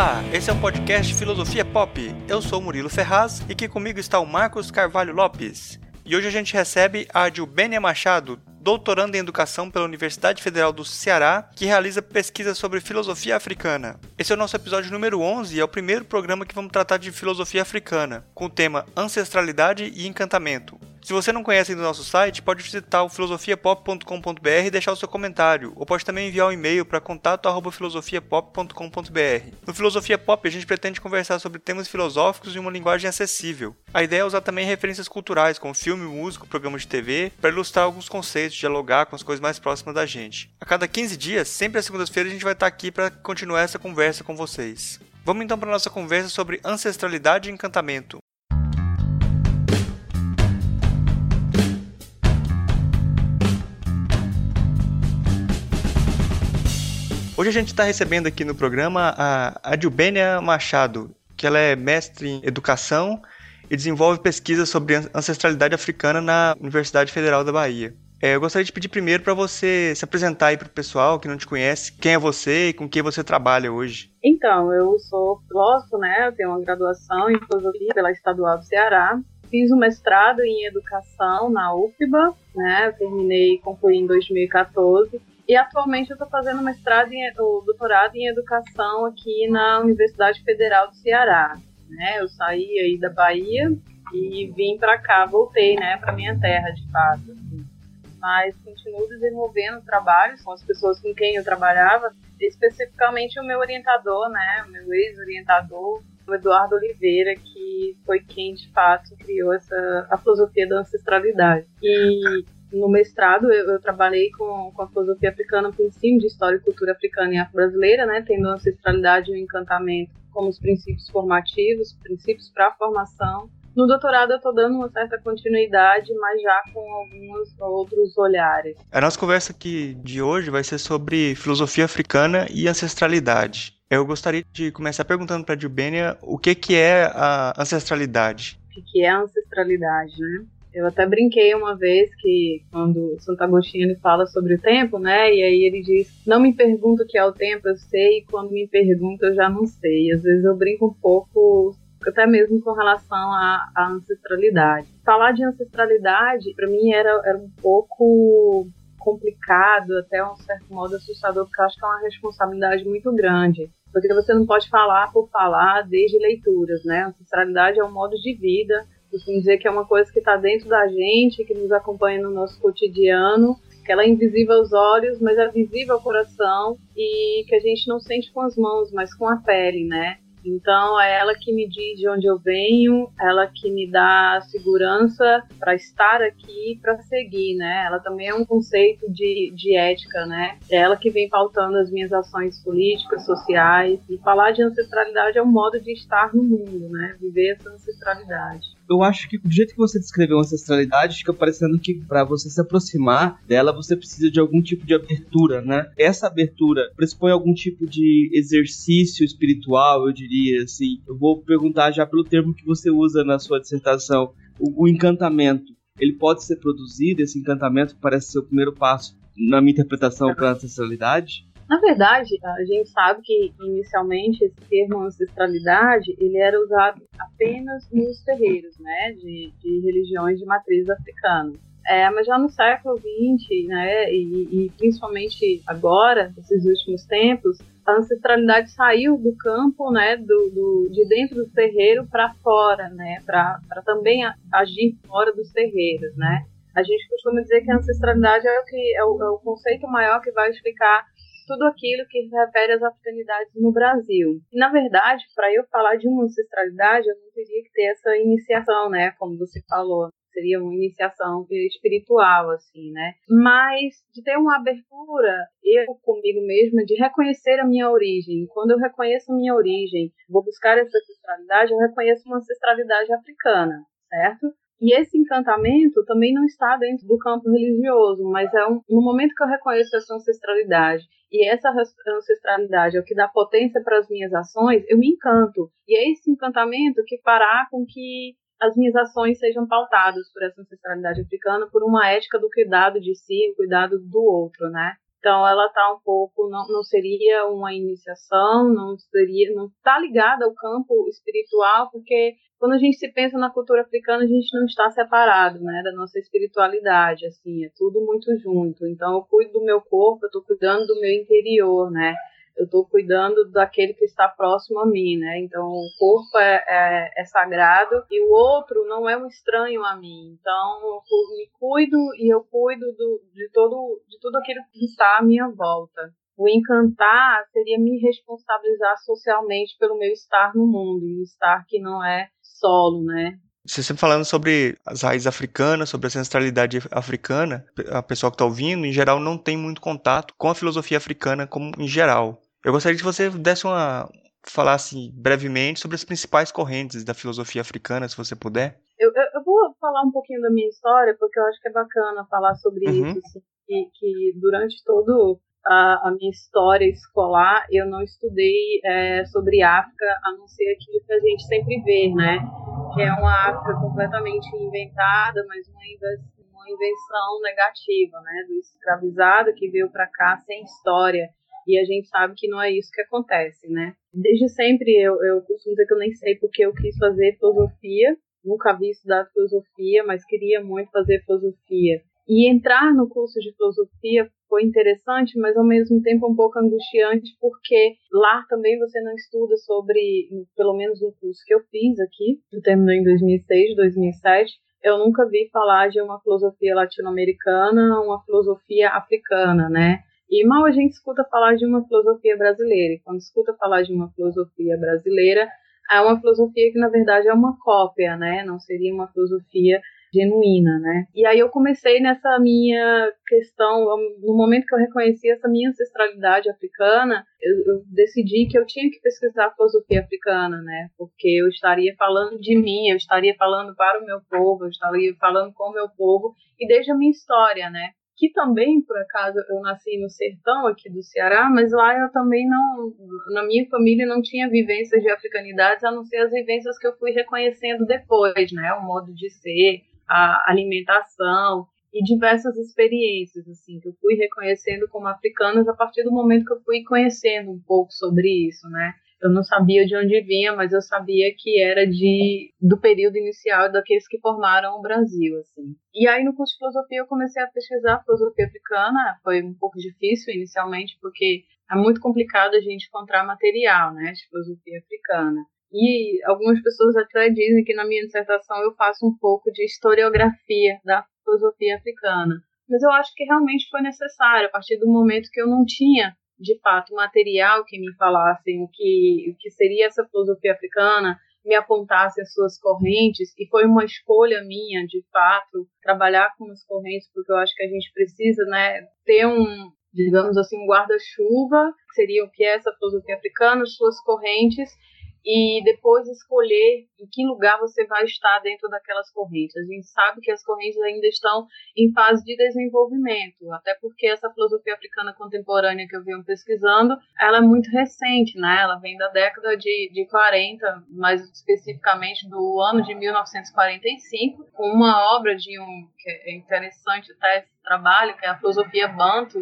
Olá, esse é um podcast Filosofia Pop. Eu sou Murilo Ferraz e aqui comigo está o Marcos Carvalho Lopes. E hoje a gente recebe a Adilbênia Machado, doutoranda em educação pela Universidade Federal do Ceará, que realiza pesquisas sobre filosofia africana. Esse é o nosso episódio número 11 e é o primeiro programa que vamos tratar de filosofia africana, com o tema ancestralidade e encantamento. Se você não conhece ainda o nosso site, pode visitar o filosofiapop.com.br e deixar o seu comentário, ou pode também enviar um e-mail para contato@filosofiapop.com.br. No Filosofia Pop, a gente pretende conversar sobre temas filosóficos em uma linguagem acessível. A ideia é usar também referências culturais, como filme, música, programa de TV, para ilustrar alguns conceitos, dialogar com as coisas mais próximas da gente. A cada 15 dias, sempre às segundas-feiras, a gente vai estar aqui para continuar essa conversa com vocês. Vamos então para nossa conversa sobre ancestralidade e encantamento. Hoje a gente está recebendo aqui no programa a Adilbênia Machado, que ela é mestre em educação e desenvolve pesquisas sobre ancestralidade africana na Universidade Federal da Bahia. É, eu gostaria de pedir primeiro para você se apresentar aí para o pessoal que não te conhece, quem é você e com quem você trabalha hoje. Então, eu sou filósofo, né? Eu tenho uma graduação em filosofia pela Estadual do Ceará. Fiz um mestrado em educação na UFBA, né? Terminei, concluí em 2014 e atualmente eu estou fazendo mestrado em, doutorado em educação aqui na Universidade Federal do Ceará. Né? Eu saí aí da Bahia e vim para cá, voltei, né, para minha terra, de fato. Assim. Mas continuo desenvolvendo trabalhos com as pessoas com quem eu trabalhava, especificamente o meu orientador, né, o meu ex-orientador, o Eduardo Oliveira, que foi quem de fato criou essa a filosofia da ancestralidade. E no mestrado eu, eu, trabalhei com, com a filosofia africana ensino de história e cultura africana e afro-brasileira, né, tendo a ancestralidade e o encantamento como os princípios formativos, princípios para a formação. No doutorado eu estou dando uma certa continuidade, mas já com alguns outros olhares. A nossa conversa aqui de hoje vai ser sobre filosofia africana e ancestralidade. Eu gostaria de começar perguntando para a Dilbênia o que, que é a ancestralidade. O que é a ancestralidade, né? Eu até brinquei uma vez que quando Santo Agostinho ele fala sobre o tempo, né? E aí ele diz: "Não me pergunta o que é o tempo, eu sei, e quando me pergunta eu já não sei". Às vezes eu brinco um pouco até mesmo com relação à, à ancestralidade. Falar de ancestralidade para mim era, era um pouco complicado, até um certo modo assustador, porque eu acho que é uma responsabilidade muito grande. Porque você não pode falar por falar desde leituras, né? Ancestralidade é um modo de vida, costumo dizer que é uma coisa que está dentro da gente, que nos acompanha no nosso cotidiano, que ela é invisível aos olhos, mas é visível ao coração e que a gente não sente com as mãos, mas com a pele, né? Então é ela que me diz de onde eu venho, ela que me dá segurança para estar aqui, para seguir, né? Ela também é um conceito de, de ética, né? É ela que vem pautando as minhas ações políticas, sociais. E falar de ancestralidade é um modo de estar no mundo, né? Viver essa ancestralidade eu acho que do jeito que você descreveu a ancestralidade, fica parecendo que para você se aproximar dela, você precisa de algum tipo de abertura, né? Essa abertura pressupõe algum tipo de exercício espiritual, eu diria assim. Eu vou perguntar já pelo termo que você usa na sua dissertação, o, o encantamento. Ele pode ser produzido, esse encantamento parece ser o primeiro passo na minha interpretação para a ancestralidade? Na verdade, a gente sabe que inicialmente esse termo ancestralidade ele era usado apenas nos terreiros, né, de, de religiões de matriz africana. É, mas já no século XX, né, e, e, principalmente agora, nesses últimos tempos, a ancestralidade saiu do campo, né, do, do de dentro do terreiro para fora, né, para também agir fora dos terreiros, né. A gente costuma dizer que a ancestralidade é o que é o, é o conceito maior que vai explicar tudo aquilo que refere às africanidades no Brasil. E, na verdade, para eu falar de uma ancestralidade, eu não teria que ter essa iniciação, né, como você falou seria uma iniciação espiritual, assim, né? Mas de ter uma abertura, eu comigo mesma, de reconhecer a minha origem. Quando eu reconheço a minha origem, vou buscar essa ancestralidade, eu reconheço uma ancestralidade africana, certo? E esse encantamento também não está dentro do campo religioso, mas é um, no momento que eu reconheço essa ancestralidade e essa ancestralidade é o que dá potência para as minhas ações, eu me encanto. E é esse encantamento que fará com que as minhas ações sejam pautadas por essa ancestralidade africana, por uma ética do cuidado de si, cuidado do outro, né? Então ela está um pouco, não, não seria uma iniciação, não seria, não está ligada ao campo espiritual, porque quando a gente se pensa na cultura africana, a gente não está separado, né, da nossa espiritualidade, assim, é tudo muito junto. Então eu cuido do meu corpo, eu estou cuidando do meu interior, né? Eu estou cuidando daquele que está próximo a mim, né? Então, o corpo é, é, é, sagrado e o outro não é um estranho a mim. Então, eu me cuido e eu cuido do, de, todo, de tudo aquilo que está à minha volta. O encantar seria me responsabilizar socialmente pelo meu estar no mundo, e estar que não é solo, né? Você sempre falando sobre as raízes africanas, sobre a ancestralidade africana, a pessoa que está ouvindo, em geral, não tem muito contato com a filosofia africana como em geral. Eu gostaria que você desse uma falasse brevemente sobre as principais correntes da filosofia africana, se você puder. Eu, eu, eu vou falar um pouquinho da minha história, porque eu acho que é bacana falar sobre uhum. isso, assim, que, que, durante todo a, a, minha história escolar eu não estudei é, sobre África, a não ser aquilo que a gente sempre vê, né? Que é uma África completamente inventada, mas uma, uma invenção negativa, né? Do escravizado que veio para cá sem história e a gente sabe que não é isso que acontece, né? Desde sempre eu, eu costumo dizer que eu nem sei porque eu quis fazer filosofia, nunca vi estudar filosofia, mas queria muito fazer filosofia. E entrar no curso de filosofia foi interessante, mas ao mesmo tempo um pouco angustiante, porque lá também você não estuda sobre, pelo menos no curso que eu fiz aqui, eu terminou em 2006, 2007, eu nunca vi falar de uma filosofia latino-americana, uma filosofia africana, né? E mal a gente escuta falar de uma filosofia brasileira. E quando escuta falar de uma filosofia brasileira, é uma filosofia que na verdade é uma cópia, né? Não seria uma filosofia genuína, né? E aí eu comecei nessa minha questão, no momento que eu reconheci essa minha ancestralidade africana, eu, eu, decidi que eu tinha que pesquisar a filosofia africana, né? Porque eu estaria falando de mim, eu estaria falando para o meu povo, eu estaria falando com o meu povo e desde a minha história, né? que também, por acaso, eu nasci no sertão aqui do Ceará, mas lá eu também não, na minha família não tinha vivências de africanidades, a não ser as vivências que eu fui reconhecendo depois, né, o modo de ser, a alimentação e diversas experiências, assim, que eu fui reconhecendo como africanas a partir do momento que eu fui conhecendo um pouco sobre isso, né, eu não sabia de onde vinha, mas eu sabia que era de do período inicial daqueles que formaram o Brasil, assim. E aí no curso de filosofia eu comecei a pesquisar filosofia africana, foi um pouco difícil inicialmente porque é muito complicado a gente encontrar material, né, de filosofia africana. E algumas pessoas até dizem que na minha dissertação eu faço um pouco de historiografia da filosofia africana. Mas eu acho que realmente foi necessário, a partir do momento que eu não tinha de fato, material que me falassem o que, o que seria essa filosofia africana, me apontassem as suas correntes, e foi uma escolha minha, de fato, trabalhar com as correntes, porque eu acho que a gente precisa né, ter um, digamos assim, um guarda-chuva, que seria o que é essa filosofia africana, suas correntes, e depois escolher em que lugar você vai estar dentro daquelas correntes. A gente sabe que as correntes ainda estão em fase de desenvolvimento, até porque essa filosofia africana contemporânea que eu venho pesquisando, ela é muito recente, né? Ela vem da década de, de 40, mais especificamente do ano de 1945, com uma obra de um que é interessante até trabalho, que é a filosofia Banto,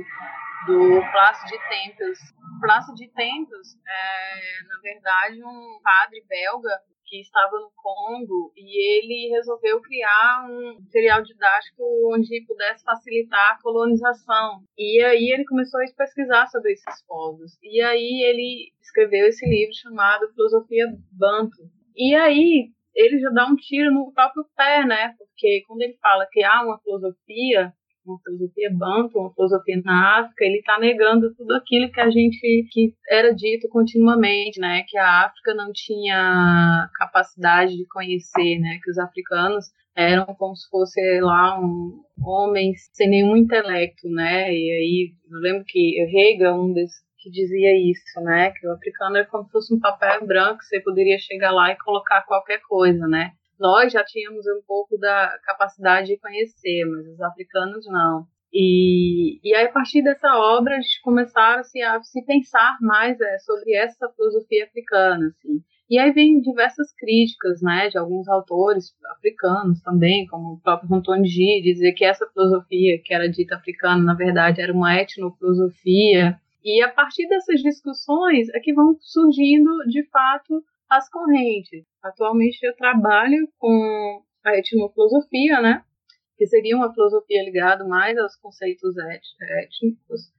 do Plácio de Tempos. Plácio de Tempos é, na verdade, um padre belga que estava no Congo e ele resolveu criar um material didático onde pudesse facilitar a colonização. E aí ele começou a pesquisar sobre esses povos. E aí ele escreveu esse livro chamado Filosofia Banto. E aí ele já dá um tiro no próprio pé, né? Porque quando ele fala que há uma filosofia uma filosofia banto, uma filosofia na África, ele está negando tudo aquilo que a gente que era dito continuamente, né, que a África não tinha capacidade de conhecer, né, que os africanos eram como se fosse lá um homens sem nenhum intelecto, né? E aí eu lembro que Hegel, um desses que dizia isso, né? Que o africano é como se fosse um papel branco, você poderia chegar lá e colocar qualquer coisa, né? Nós já tínhamos um pouco da capacidade de conhecer, mas os africanos não. E, e aí, a partir dessa obra, gente começaram assim, a se pensar mais é, sobre essa filosofia africana. Assim. E aí vem diversas críticas, né, de alguns autores africanos também, como o próprio Antônio G, dizer que essa filosofia que era dita africana, na verdade, era uma etnofilosofia. E a partir dessas discussões é que vão surgindo, de fato, as correntes. Atualmente eu trabalho com a etnofilosofia, né, que seria uma filosofia ligada mais aos conceitos étnicos,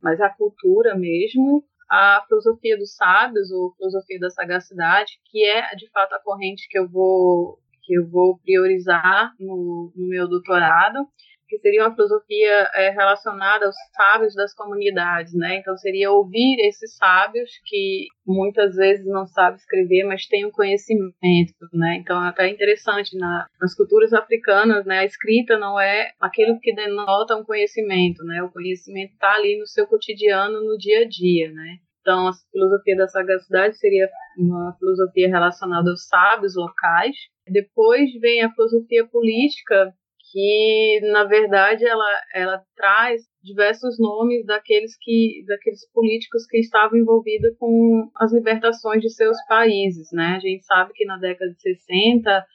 mas à cultura mesmo, a filosofia dos sábios ou filosofia da sagacidade, que é de fato a corrente que eu vou que eu vou priorizar no, no meu doutorado que seria uma filosofia é, relacionada aos sábios das comunidades, né? Então seria ouvir esses sábios que muitas vezes não sabem escrever, mas têm um conhecimento, né? Então é até interessante na, nas culturas africanas, né? A escrita não é aquilo que denota um conhecimento, né? O conhecimento está ali no seu cotidiano, no dia a dia, né? Então a filosofia da sagacidade seria uma filosofia relacionada aos sábios locais. Depois vem a filosofia política, que na verdade ela, ela traz diversos nomes daqueles que daqueles políticos que estavam envolvidos com as libertações de seus países, né? A gente sabe que na década de 60,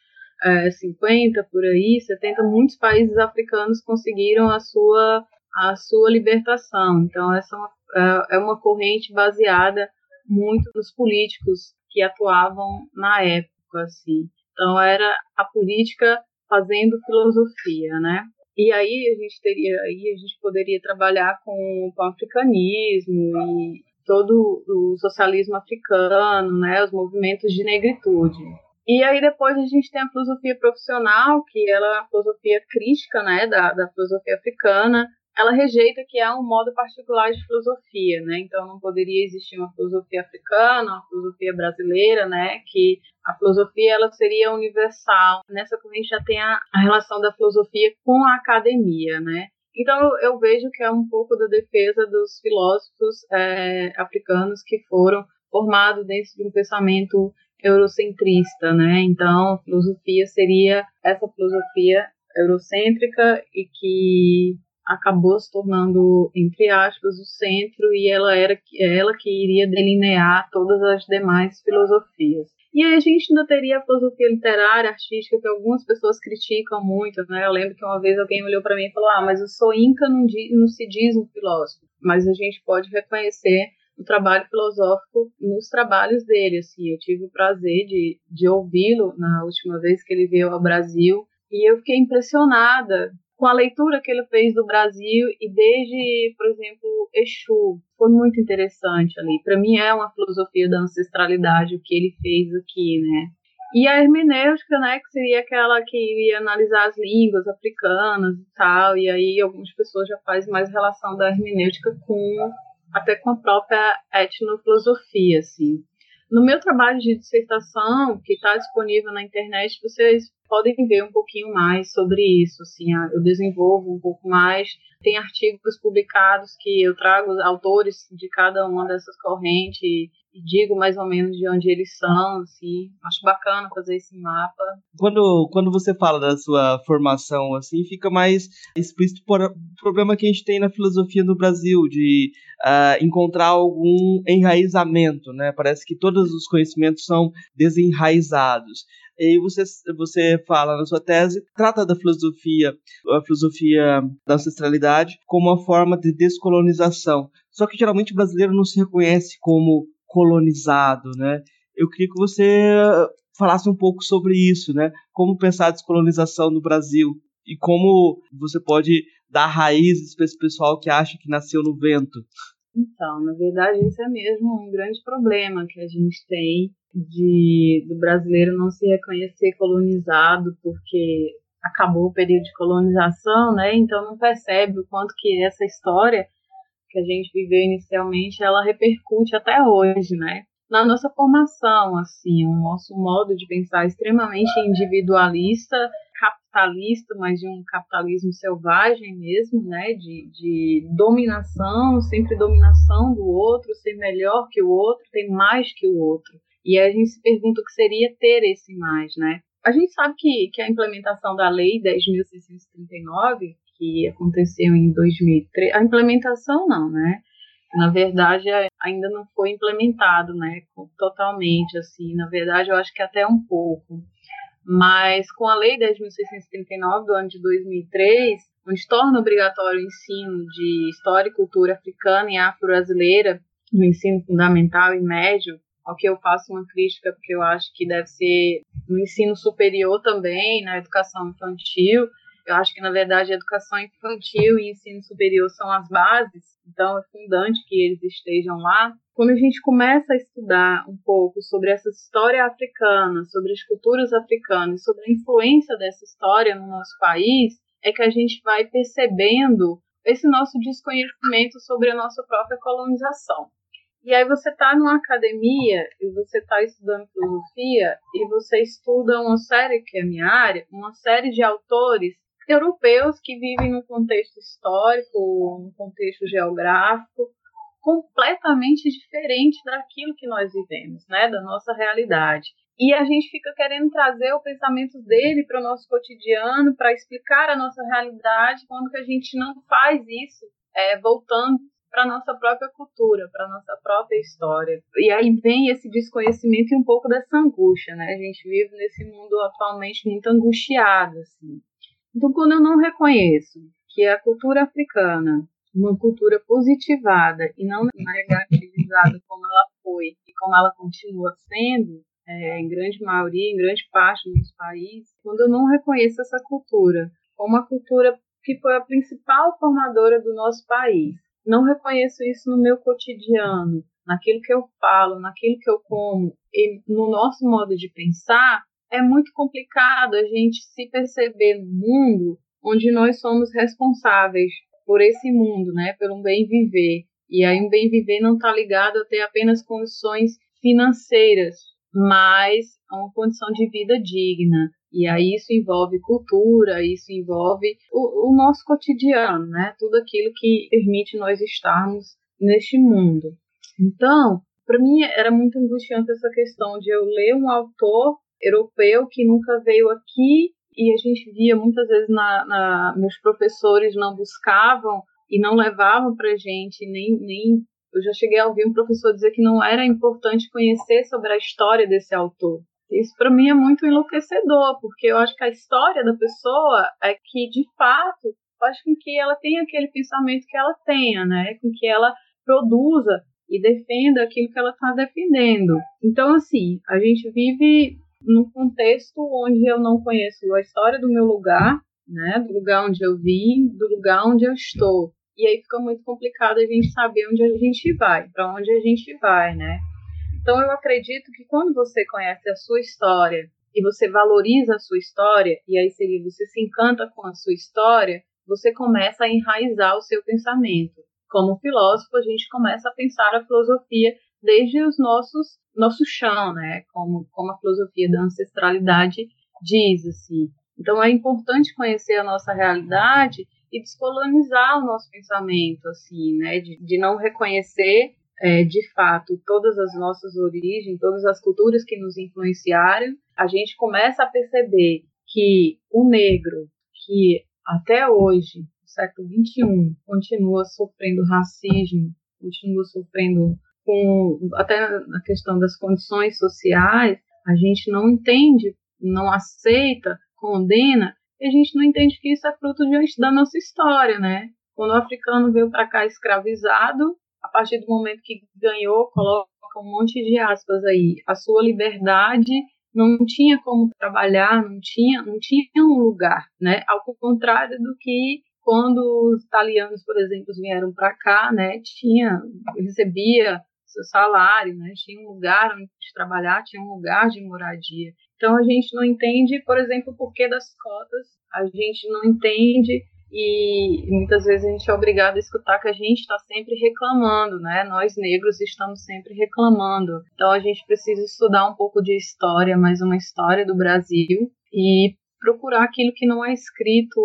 é, 50 por aí, 70, muitos países africanos conseguiram a sua a sua libertação. Então essa é é, é uma corrente baseada muito nos políticos que atuavam na época, assim. Então era a política fazendo filosofia, né? E aí a gente teria, aí a gente poderia trabalhar com, com o africanismo e todo o socialismo africano, né? Os movimentos de negritude. E aí depois a gente tem a filosofia profissional, que ela é a filosofia crítica, né, da, da filosofia africana, ela rejeita que há um modo particular de filosofia, né? Então não poderia existir uma filosofia africana, uma filosofia brasileira, né? Que a filosofia ela seria universal. Nessa corrente já tem a, a relação da filosofia com a academia, né? Então eu vejo que é um pouco da defesa dos filósofos é, africanos que foram formados dentro de um pensamento eurocentrista, né? Então, filosofia seria essa filosofia eurocêntrica e que acabou se tornando, entre aspas, o centro e ela era ela que iria delinear todas as demais filosofias. E aí a gente ainda teria a filosofia literária, artística, que algumas pessoas criticam muito, né? Eu lembro que uma vez alguém olhou para mim e falou: Ah, mas eu sou inca, não, não se diz um filósofo. Mas a gente pode reconhecer o trabalho filosófico nos trabalhos dele, assim. Eu tive o prazer de, de ouvi-lo na última vez que ele veio ao Brasil e eu fiquei impressionada com a leitura que ele fez do Brasil e desde, por exemplo, Exu, foi muito interessante ali. Para mim é uma filosofia da ancestralidade o que ele fez aqui, né? E a hermenêutica, né, que seria aquela que iria analisar as línguas africanas e tal, e aí algumas pessoas já fazem mais relação da hermenêutica com até com a própria etnofilosofia, assim. No meu trabalho de dissertação, que está disponível na internet, vocês podem ver um pouquinho mais sobre isso. Assim, eu desenvolvo um pouco mais. Tem artigos publicados que eu trago autores de cada uma dessas correntes e digo mais ou menos de onde eles são. Assim. Acho bacana fazer esse mapa. Quando, quando você fala da sua formação, assim, fica mais explícito o problema que a gente tem na filosofia no Brasil de uh, encontrar algum enraizamento, né? Parece que todos os conhecimentos são desenraizados. E você, você fala na sua tese, trata da filosofia, a filosofia da ancestralidade como uma forma de descolonização. Só que geralmente o brasileiro não se reconhece como colonizado, né? Eu queria que você falasse um pouco sobre isso, né? Como pensar a descolonização no Brasil e como você pode dar raízes para esse pessoal que acha que nasceu no vento. Então, na verdade, isso é mesmo um grande problema que a gente tem de do brasileiro não se reconhecer colonizado porque acabou o período de colonização, né? Então não percebe o quanto que essa história que a gente viveu inicialmente, ela repercute até hoje, né? Na nossa formação, assim, o nosso modo de pensar extremamente individualista, capitalista, mas de um capitalismo selvagem mesmo, né? De, de dominação, sempre dominação do outro, ser melhor que o outro, ter mais que o outro. E a gente se pergunta o que seria ter esse mais, né? A gente sabe que, que a implementação da Lei 10.639, que aconteceu em 2003, a implementação não, né? Na verdade, é, ainda não foi implementado, né, totalmente, assim, na verdade, eu acho que até um pouco. Mas com a Lei 10.639 do ano de 2003, onde torna obrigatório o ensino de história e cultura africana e afro-brasileira no ensino fundamental e médio, ao que eu faço uma crítica, porque eu acho que deve ser no ensino superior também, na educação infantil. Eu acho que, na verdade, a educação infantil e ensino superior são as bases, então é fundante que eles estejam lá. Quando a gente começa a estudar um pouco sobre essa história africana, sobre as culturas africanas, sobre a influência dessa história no nosso país, é que a gente vai percebendo esse nosso desconhecimento sobre a nossa própria colonização. E aí você está numa academia e você está estudando filosofia e você estuda uma série que é minha área, uma série de autores europeus que vivem num contexto histórico, num contexto geográfico completamente diferente daquilo que nós vivemos, né, da nossa realidade. E a gente fica querendo trazer o pensamento dele para o nosso cotidiano, para explicar a nossa realidade, quando que a gente não faz isso, é, voltando para nossa própria cultura, para nossa própria história. E aí vem esse desconhecimento e um pouco dessa angústia, né? A gente vive nesse mundo atualmente muito angustiado, assim. Então, quando eu não reconheço que a cultura africana, uma cultura positivada e não negativizada como ela foi e como ela continua sendo, é, em grande maioria, em grande parte do nosso país, quando eu não reconheço essa cultura como a cultura que foi a principal formadora do nosso país, não reconheço isso no meu cotidiano, naquilo que eu falo, naquilo que eu como e no nosso modo de pensar, é muito complicado a gente se perceber no mundo onde nós somos responsáveis por esse mundo, né, pelo bem viver. E aí um bem viver não está ligado a ter apenas condições financeiras, mas a uma condição de vida digna. E aí isso envolve cultura, isso envolve o, o nosso cotidiano, né? Tudo aquilo que permite nós estarmos neste mundo. Então, para mim era muito angustiante essa questão de eu ler um autor europeu que nunca veio aqui e a gente via muitas vezes na, na meus professores não buscavam e não levavam para gente nem nem eu já cheguei a ouvir um professor dizer que não era importante conhecer sobre a história desse autor isso para mim é muito enlouquecedor, porque eu acho que a história da pessoa é que, de fato, faz com que ela tenha aquele pensamento que ela tenha, né? Com que ela produza e defenda aquilo que ela está defendendo. Então, assim, a gente vive num contexto onde eu não conheço a história do meu lugar, né? Do lugar onde eu vim, do lugar onde eu estou. E aí fica muito complicado a gente saber onde a gente vai, para onde a gente vai, né? Então eu acredito que quando você conhece a sua história e você valoriza a sua história, e aí seria você se encanta com a sua história, você começa a enraizar o seu pensamento. Como filósofo, a gente começa a pensar a filosofia desde os nossos nosso chão, né? Como, como a filosofia da ancestralidade diz assim. Então é importante conhecer a nossa realidade e descolonizar o nosso pensamento, assim, né? De, de não reconhecer é, de fato todas as nossas origens, todas as culturas que nos influenciaram, a gente começa a perceber que o negro, que até hoje, no século XXI, continua sofrendo racismo, continua sofrendo com até na questão das condições sociais, a gente não entende, não aceita, condena, e a gente não entende que isso é fruto de, da nossa história, né? Quando o africano veio para cá escravizado, a partir do momento que ganhou, coloca um monte de aspas aí, a sua liberdade não tinha como trabalhar, não tinha, não tinha um lugar, né? Ao contrário do que quando os italianos, por exemplo, vieram para cá, né? Tinha, recebia seu salário, né? Tinha um lugar onde trabalhar, tinha um lugar de moradia. Então a gente não entende, por exemplo, o porquê das cotas. A gente não entende e muitas vezes a gente é obrigado a escutar que a gente está sempre reclamando, né? Nós negros estamos sempre reclamando. Então a gente precisa estudar um pouco de história, mais uma história do Brasil e procurar aquilo que não é escrito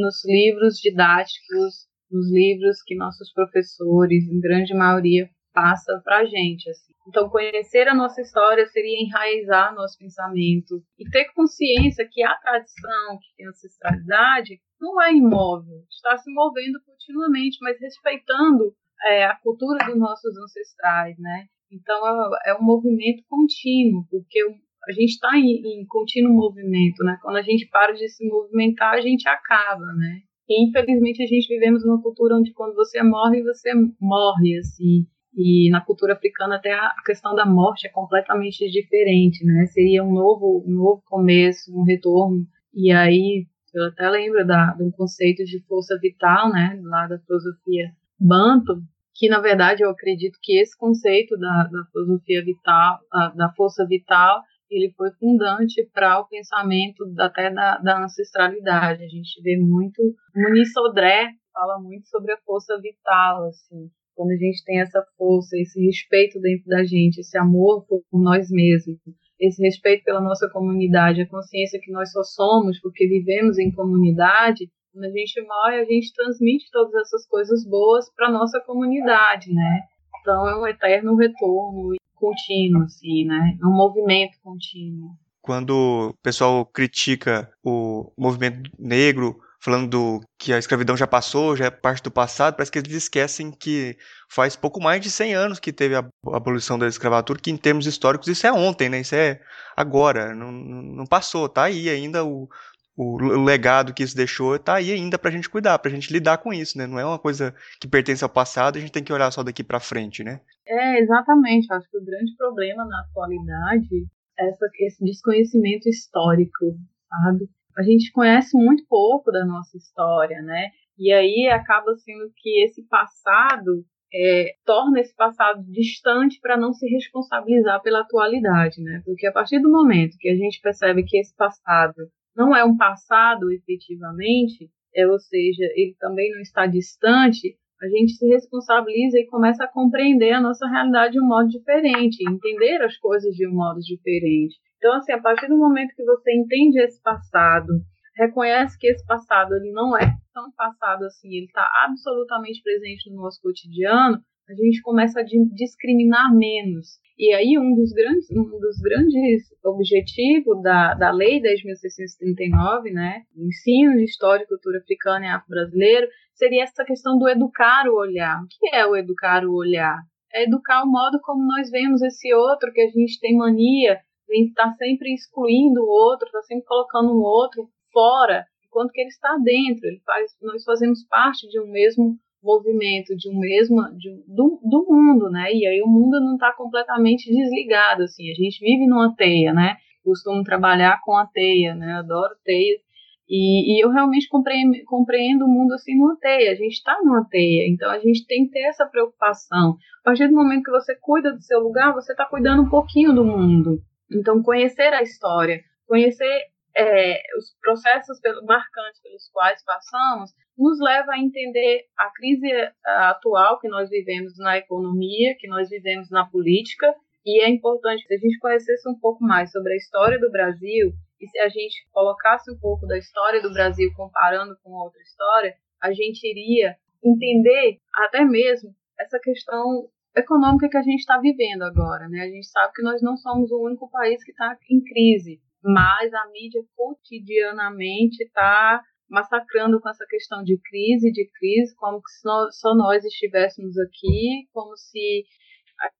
nos livros didáticos, nos livros que nossos professores, em grande maioria, passam para a gente. Assim. Então, conhecer a nossa história seria enraizar nosso pensamento e ter consciência que a tradição, que a ancestralidade, não é imóvel, está se movendo continuamente, mas respeitando é, a cultura dos nossos ancestrais, né? Então é, é um movimento contínuo, porque a gente está em, em, contínuo movimento, né? Quando a gente para de se movimentar, a gente acaba, né? E infelizmente a gente vivemos numa cultura onde quando você morre, você morre, assim. E na cultura africana até a questão da morte é completamente diferente, né? Seria um novo, um novo começo, um retorno. E aí eu até lembro da, de um conceito de força vital, né? Lá da filosofia Banto, que na verdade eu acredito que esse conceito da, da filosofia vital, da força vital, ele foi fundante para o pensamento até da, da, ancestralidade. A gente vê muito, Muniz Sodré fala muito sobre a força vital, assim, quando a gente tem essa força, esse respeito dentro da gente, esse amor por, nós mesmos, esse respeito pela nossa comunidade, a consciência que nós só somos porque vivemos em comunidade, quando a gente morre, a gente transmite todas essas coisas boas para nossa comunidade, né? Então é um eterno retorno contínuo, assim, né? É um movimento contínuo. Quando o pessoal critica o movimento negro, falando do, que a escravidão já passou, já é parte do passado, parece que eles esquecem que faz pouco mais de 100 anos que teve a abolição da escravatura, que em termos históricos isso é ontem, né? Isso é agora, não, não passou, tá aí ainda o, o, legado que isso deixou tá aí ainda pra gente cuidar, pra gente lidar com isso, né? Não é uma coisa que pertence ao passado, a gente tem que olhar só daqui para frente, né? É, exatamente. Acho que o grande problema na atualidade é esse desconhecimento histórico, sabe? A gente conhece muito pouco da nossa história, né? E aí acaba sendo que esse passado é, torna esse passado distante para não se responsabilizar pela atualidade, né? Porque a partir do momento que a gente percebe que esse passado não é um passado efetivamente, é, ou seja, ele também não está distante, a gente se responsabiliza e começa a compreender a nossa realidade de um modo diferente, entender as coisas de um modo diferente. Então, assim, a partir do momento que você entende esse passado, reconhece que esse passado ele não é tão passado assim, ele está absolutamente presente no nosso cotidiano, a gente começa a discriminar menos. E aí um dos grandes, um dos grandes objetivos da, da Lei 10.639, né, ensino de história e cultura africana e afro-brasileiro, seria essa questão do educar o olhar. O que é o educar o olhar? É educar o modo como nós vemos esse outro, que a gente tem mania de estar sempre excluindo o outro, está sempre colocando um outro fora, enquanto que ele está dentro. Ele faz, nós fazemos parte de um mesmo movimento de um mesmo de, do, do mundo, né? E aí o mundo não está completamente desligado, assim. A gente vive numa teia, né? Costumo trabalhar com a teia, né? Adoro teia. E, e eu realmente compreendo, compreendo o mundo assim numa teia. A gente está numa teia, então a gente tem que ter essa preocupação. A partir do momento que você cuida do seu lugar, você está cuidando um pouquinho do mundo. Então, conhecer a história, conhecer é, os processos marcantes pelos quais passamos, nos leva a entender a crise atual que nós vivemos na economia, que nós vivemos na política, e é importante que a gente conhecesse um pouco mais sobre a história do Brasil, e se a gente colocasse um pouco da história do Brasil comparando com outra história, a gente iria entender até mesmo essa questão econômica que a gente está vivendo agora, né? A gente sabe que nós não somos o único país que está em crise, mas a mídia cotidianamente está massacrando com essa questão de crise, de crise, como se nós, só nós estivéssemos aqui, como se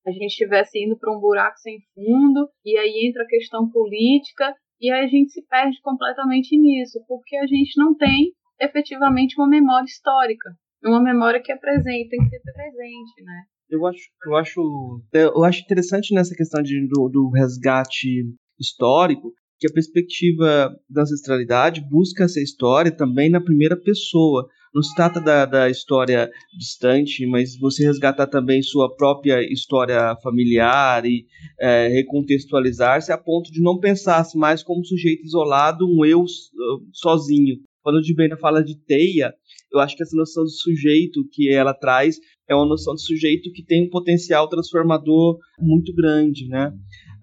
a gente estivesse indo para um buraco sem fundo, e aí entra a questão política, e aí a gente se perde completamente nisso, porque a gente não tem efetivamente uma memória histórica, uma memória que é presente, tem que ser presente, né? Eu acho, eu acho, eu acho interessante nessa questão de, do, do resgate histórico, que a perspectiva da ancestralidade busca essa história também na primeira pessoa. Não se trata da, da história distante, mas você resgatar também sua própria história familiar e é, recontextualizar-se a ponto de não pensar-se mais como sujeito isolado, um eu sozinho. Quando o Dibena fala de teia, eu acho que essa noção de sujeito que ela traz é uma noção de sujeito que tem um potencial transformador muito grande, né?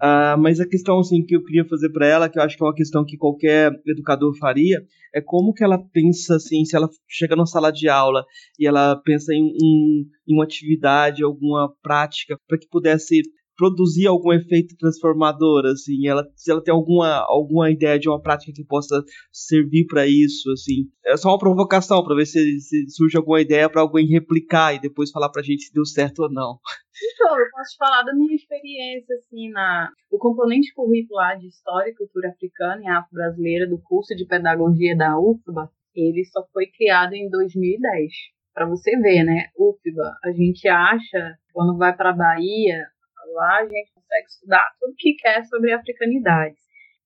Uh, mas a questão assim, que eu queria fazer para ela, que eu acho que é uma questão que qualquer educador faria, é como que ela pensa assim, se ela chega numa sala de aula e ela pensa em, em, em uma atividade, alguma prática, para que pudesse produzir algum efeito transformador, assim, ela, se ela tem alguma, alguma ideia de uma prática que possa servir para isso, assim. É só uma provocação para ver se, se, surge alguma ideia para alguém replicar e depois falar pra gente se deu certo ou não. Então, eu posso falar da minha experiência, assim, na o componente curricular de História e Cultura Africana e Afro-Brasileira do curso de Pedagogia da UFBA, ele só foi criado em 2010. Para você ver, né? UFBA, a gente acha, quando vai para Bahia, Lá a gente consegue estudar tudo que quer sobre africanidades.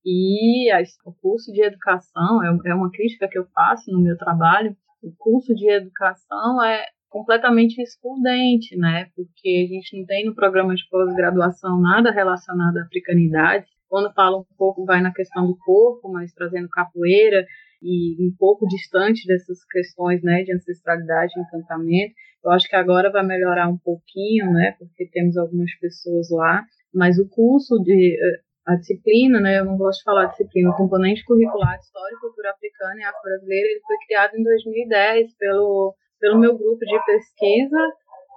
E o curso de educação, é, é uma crítica que eu faço no meu trabalho, o curso de educação é completamente excludente, né? Porque a gente não tem no programa de pós-graduação nada relacionado à africanidade. Quando fala um pouco, vai na questão do corpo, mas trazendo capoeira e um pouco distante dessas questões, né, de ancestralidade e encantamento. Eu acho que agora vai melhorar um pouquinho, né, porque temos algumas pessoas lá, mas o curso de eh, a disciplina, né, eu não gosto de falar disciplina, o componente curricular de História e Cultura Africana e Afro-Brasileira, ele foi criado em 2010 pelo, pelo meu grupo de pesquisa,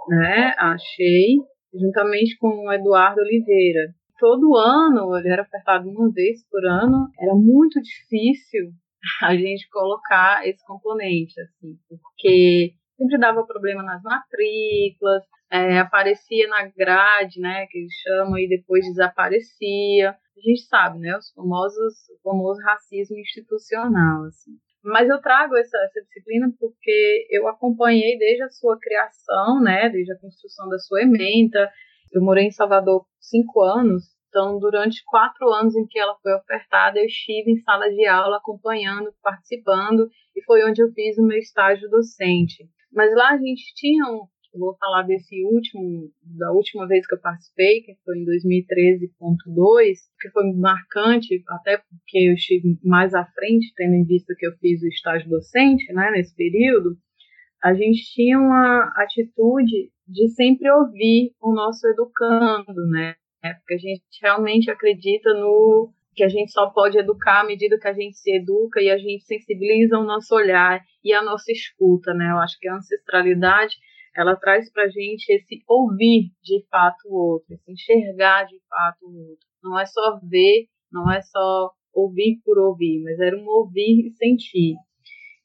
né, achei, juntamente com o Eduardo Oliveira. Todo ano, ele era ofertado uma vez por ano, era muito difícil a gente colocar esse componente, assim, porque sempre dava problema nas matrículas, é, aparecia na grade, né, que eles chamam, e depois desaparecia. A gente sabe, né, os famosos, o famoso racismo institucional, assim. Mas eu trago essa, essa disciplina porque eu acompanhei desde a sua criação, né, desde a construção da sua ementa. Eu morei em Salvador cinco anos, então, durante quatro anos em que ela foi ofertada, eu estive em sala de aula acompanhando, participando, e foi onde eu fiz o meu estágio docente. Mas lá a gente tinha um, vou falar desse último, da última vez que eu participei, que foi em 2013.2, que foi marcante, até porque eu estive mais à frente, tendo em vista que eu fiz o estágio docente, né, nesse período, a gente tinha uma atitude de sempre ouvir o nosso educando, né, porque a gente realmente acredita no que a gente só pode educar à medida que a gente se educa e a gente sensibiliza o nosso olhar e a nossa escuta, né? Eu acho que a ancestralidade ela traz para gente esse ouvir de fato o outro, esse enxergar de fato o outro. Não é só ver, não é só ouvir por ouvir, mas era um ouvir e sentir.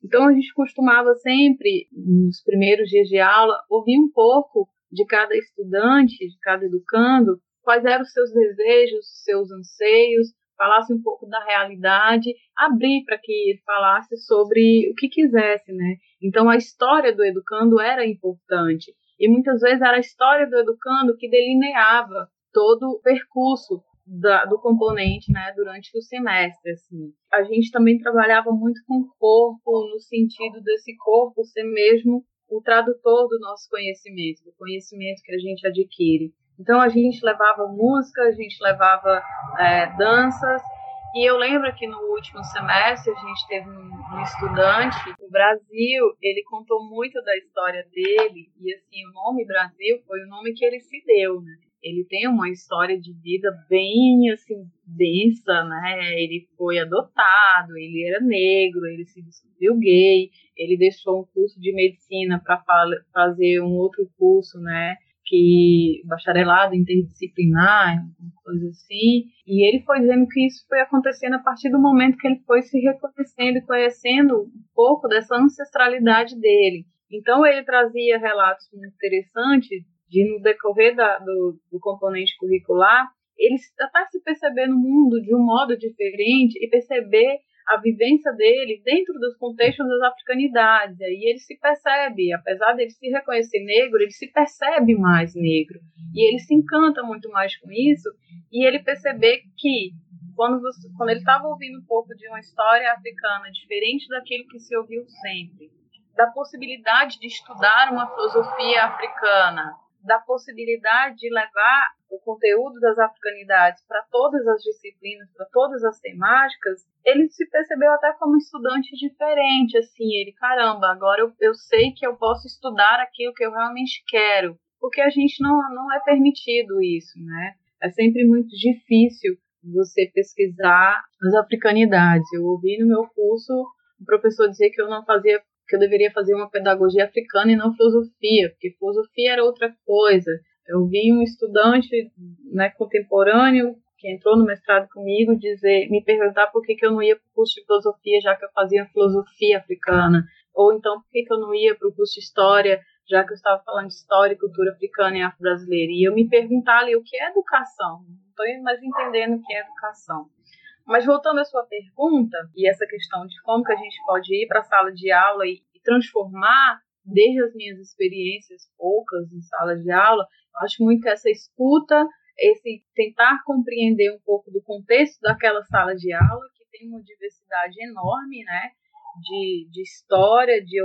Então a gente costumava sempre, nos primeiros dias de aula, ouvir um pouco de cada estudante, de cada educando, quais eram os seus desejos, seus anseios, falasse um pouco da realidade, abrir para que ele falasse sobre o que quisesse, né? Então a história do educando era importante e muitas vezes era a história do educando que delineava todo o percurso da, do componente, né, durante o semestre, assim. A gente também trabalhava muito com o corpo, no sentido desse corpo ser mesmo o tradutor do nosso conhecimento, do conhecimento que a gente adquire. Então a gente levava música, a gente levava é, danças. E eu lembro que no último semestre a gente teve um, estudante do Brasil, ele contou muito da história dele, e assim, o nome Brasil foi o nome que ele se deu, né? Ele tem uma história de vida bem assim densa, né? Ele foi adotado, ele era negro, ele se descobriu gay, ele deixou um curso de medicina para fazer um outro curso, né? Que bacharelado interdisciplinar, coisa assim, e ele foi dizendo que isso foi acontecendo a partir do momento que ele foi se reconhecendo e conhecendo um pouco dessa ancestralidade dele. Então ele trazia relatos muito interessantes de no decorrer da, do, do componente curricular, ele está se perceber no mundo de um modo diferente e perceber a vivência dele dentro dos contextos das africanidades. Aí ele se percebe, apesar dele se reconhecer negro, ele se percebe mais negro. E ele se encanta muito mais com isso. E ele perceber que, quando, você, quando ele estava ouvindo um pouco de uma história africana diferente daquilo que se ouviu sempre, da possibilidade de estudar uma filosofia africana, da possibilidade de levar o conteúdo das africanidades para todas as disciplinas, para todas as temáticas, ele se percebeu até como estudante diferente, assim, ele, caramba, agora eu, eu sei que eu posso estudar aquilo que eu realmente quero, porque a gente não, não é permitido isso, né? É sempre muito difícil você pesquisar as africanidades. Eu ouvi no meu curso o professor dizer que eu não fazia que eu deveria fazer uma pedagogia africana e não filosofia, porque filosofia era outra coisa. Eu vi um estudante né, contemporâneo que entrou no mestrado comigo dizer, me perguntar por que, que eu não ia para o curso de filosofia, já que eu fazia filosofia africana, ou então por que, que eu não ia para o curso de história, já que eu estava falando de história e cultura africana e afro-brasileira. E eu me perguntar ali o que é educação, não estou mais entendendo o que é educação. Mas voltando à sua pergunta, e essa questão de como que a gente pode ir para a sala de aula e, e transformar desde as minhas experiências poucas em sala de aula, acho muito que essa escuta, esse tentar compreender um pouco do contexto daquela sala de aula, que tem uma diversidade enorme, né, de, de história, de,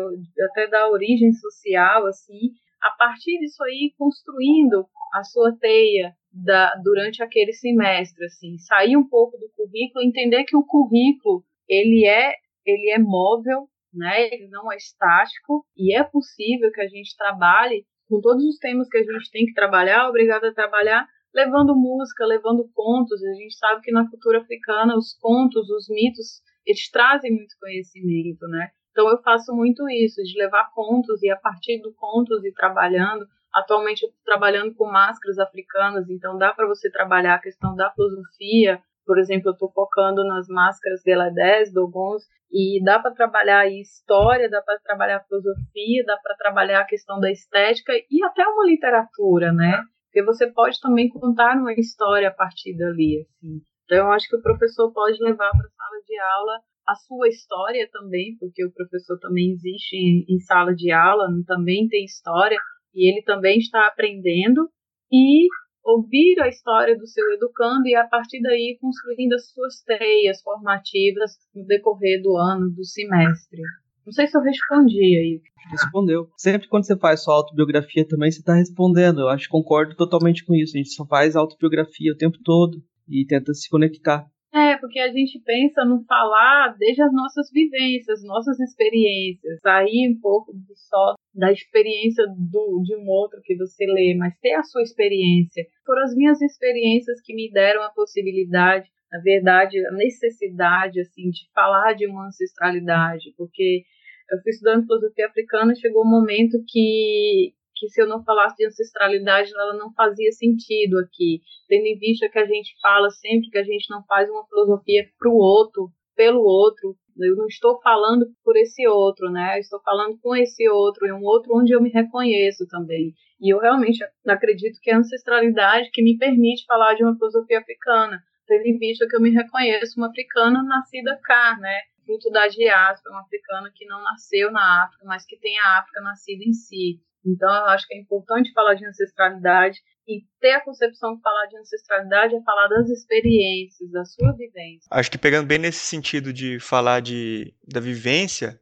até da origem social, assim, a partir disso aí construindo a sua teia da, durante aquele semestre, assim, sair um pouco do currículo, entender que o currículo ele é ele é móvel, né? Ele não é estático e é possível que a gente trabalhe com todos os temas que a gente tem que trabalhar, obrigado a trabalhar, levando música, levando contos. A gente sabe que na cultura africana os contos, os mitos, eles trazem muito conhecimento, né? Então eu faço muito isso, de levar contos e a partir do contos e trabalhando. Atualmente eu estou trabalhando com máscaras africanas, então dá para você trabalhar a questão da filosofia. Por exemplo, eu estou focando nas máscaras Geladés, Dogons, e dá para trabalhar a história, dá para trabalhar a filosofia, dá para trabalhar a questão da estética e até uma literatura, né? Porque você pode também contar uma história a partir dali, assim. Então, eu acho que o professor pode levar para a sala de aula a sua história também, porque o professor também existe em, em sala de aula, também tem história, e ele também está aprendendo, e ouvir a história do seu educando e a partir daí construindo as suas teias formativas no decorrer do ano, do semestre. Não sei se eu respondi aí. Respondeu. Sempre quando você faz sua autobiografia também, você está respondendo. Eu acho que concordo totalmente com isso. A gente só faz autobiografia o tempo todo e tenta se conectar. É, porque a gente pensa no falar desde as nossas vivências, nossas experiências, sair um pouco só da experiência do, de um outro que você lê, mas ter a sua experiência. Foram as minhas experiências que me deram a possibilidade, na verdade, a necessidade assim de falar de uma ancestralidade, porque eu fui estudando filosofia africana e chegou um momento que que se eu não falasse de ancestralidade, ela não fazia sentido aqui, tendo em vista que a gente fala sempre que a gente não faz uma filosofia para o outro, pelo outro. Eu não estou falando por esse outro, né? Eu estou falando com esse outro, e um outro onde eu me reconheço também. E eu realmente acredito que é a ancestralidade que me permite falar de uma filosofia africana, tendo em vista que eu me reconheço uma africana nascida cá, né? Fruto da diáspora, uma africana que não nasceu na África, mas que tem a África nascida em si. Então, eu acho que é importante falar de ancestralidade e ter a concepção de falar de ancestralidade é falar das experiências, da sua vivência. Acho que pegando bem nesse sentido de falar de, da vivência,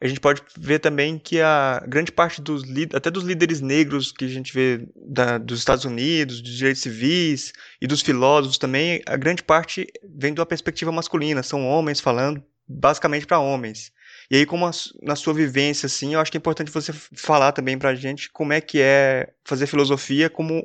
a gente pode ver também que a grande parte dos até dos líderes negros que a gente vê da, dos Estados Unidos, dos direitos civis e dos filósofos também, a grande parte vem de uma perspectiva masculina, são homens falando basicamente para homens. E aí, como a, na sua vivência, assim, eu acho que é importante você falar também pra gente como é que é fazer filosofia como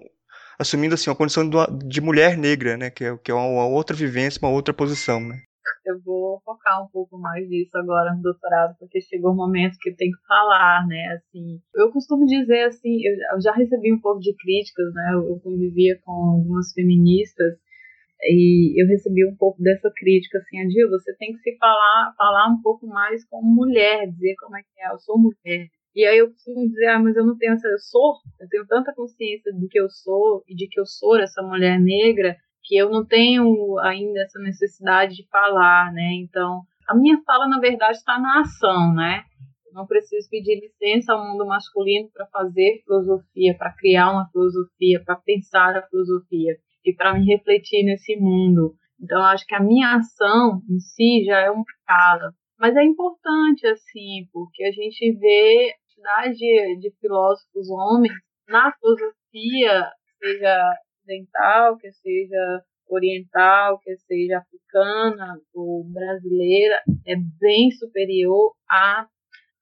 assumindo, assim, uma condição de, uma, de mulher negra, né? Que é, que é uma, uma, outra vivência, uma outra posição, né? Eu vou focar um pouco mais nisso agora no doutorado, porque chegou o momento que eu tenho que falar, né? Assim, eu costumo dizer assim, eu já recebi um pouco de críticas, né? Eu convivia com algumas feministas e eu recebi um pouco dessa crítica, assim, Adil, você tem que se falar, falar um pouco mais como mulher, dizer como é que é, eu sou mulher. E aí eu costumo dizer, ah, mas eu não tenho essa, eu sou, eu tenho tanta consciência do que eu sou e de que eu sou essa mulher negra, que eu não tenho ainda essa necessidade de falar, né? Então, a minha fala, na verdade, está na ação, né? Eu não preciso pedir licença ao mundo masculino para fazer filosofia, para criar uma filosofia, para pensar a filosofia e para me refletir nesse mundo. Então, acho que a minha ação em si já é uma escala. Mas é importante, assim, porque a gente vê quantidade de, filósofos homens na filosofia, seja ocidental, que seja oriental, que seja africana ou brasileira, é bem superior a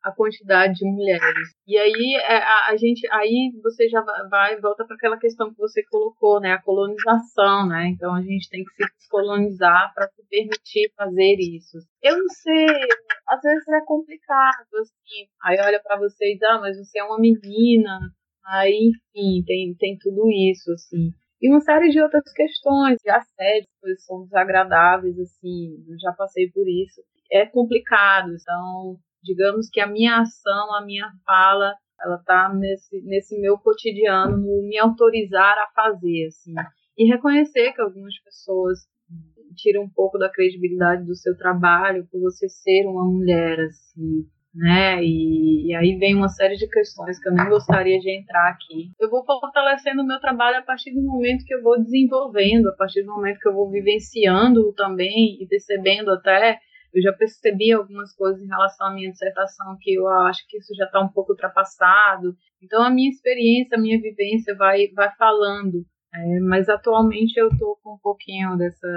a quantidade de mulheres. E aí é, a, a gente aí você já vai volta para aquela questão que você colocou, né, a colonização, né? Então a gente tem que se descolonizar para se permitir fazer isso. Eu não sei, às vezes é complicado assim. Aí olha para você diz: "Ah, mas você é uma menina, Aí, enfim, tem, tem tudo isso, assim. E uma série de outras questões, de assédio, coisas são desagradáveis, assim, eu já passei por isso. É complicado, então, digamos que a minha ação, a minha fala, ela tá nesse, nesse meu cotidiano, no me autorizar a fazer, assim. E reconhecer que algumas pessoas tiram um pouco da credibilidade do seu trabalho por você ser uma mulher, assim né? E, e, aí vem uma série de questões que eu nem gostaria de entrar aqui. Eu vou fortalecendo o meu trabalho a partir do momento que eu vou desenvolvendo, a partir do momento que eu vou vivenciando também e percebendo até. Eu já percebi algumas coisas em relação à minha dissertação que eu acho que isso já está um pouco ultrapassado. Então a minha experiência, a minha vivência vai, vai falando. É, mas atualmente eu estou com um pouquinho dessa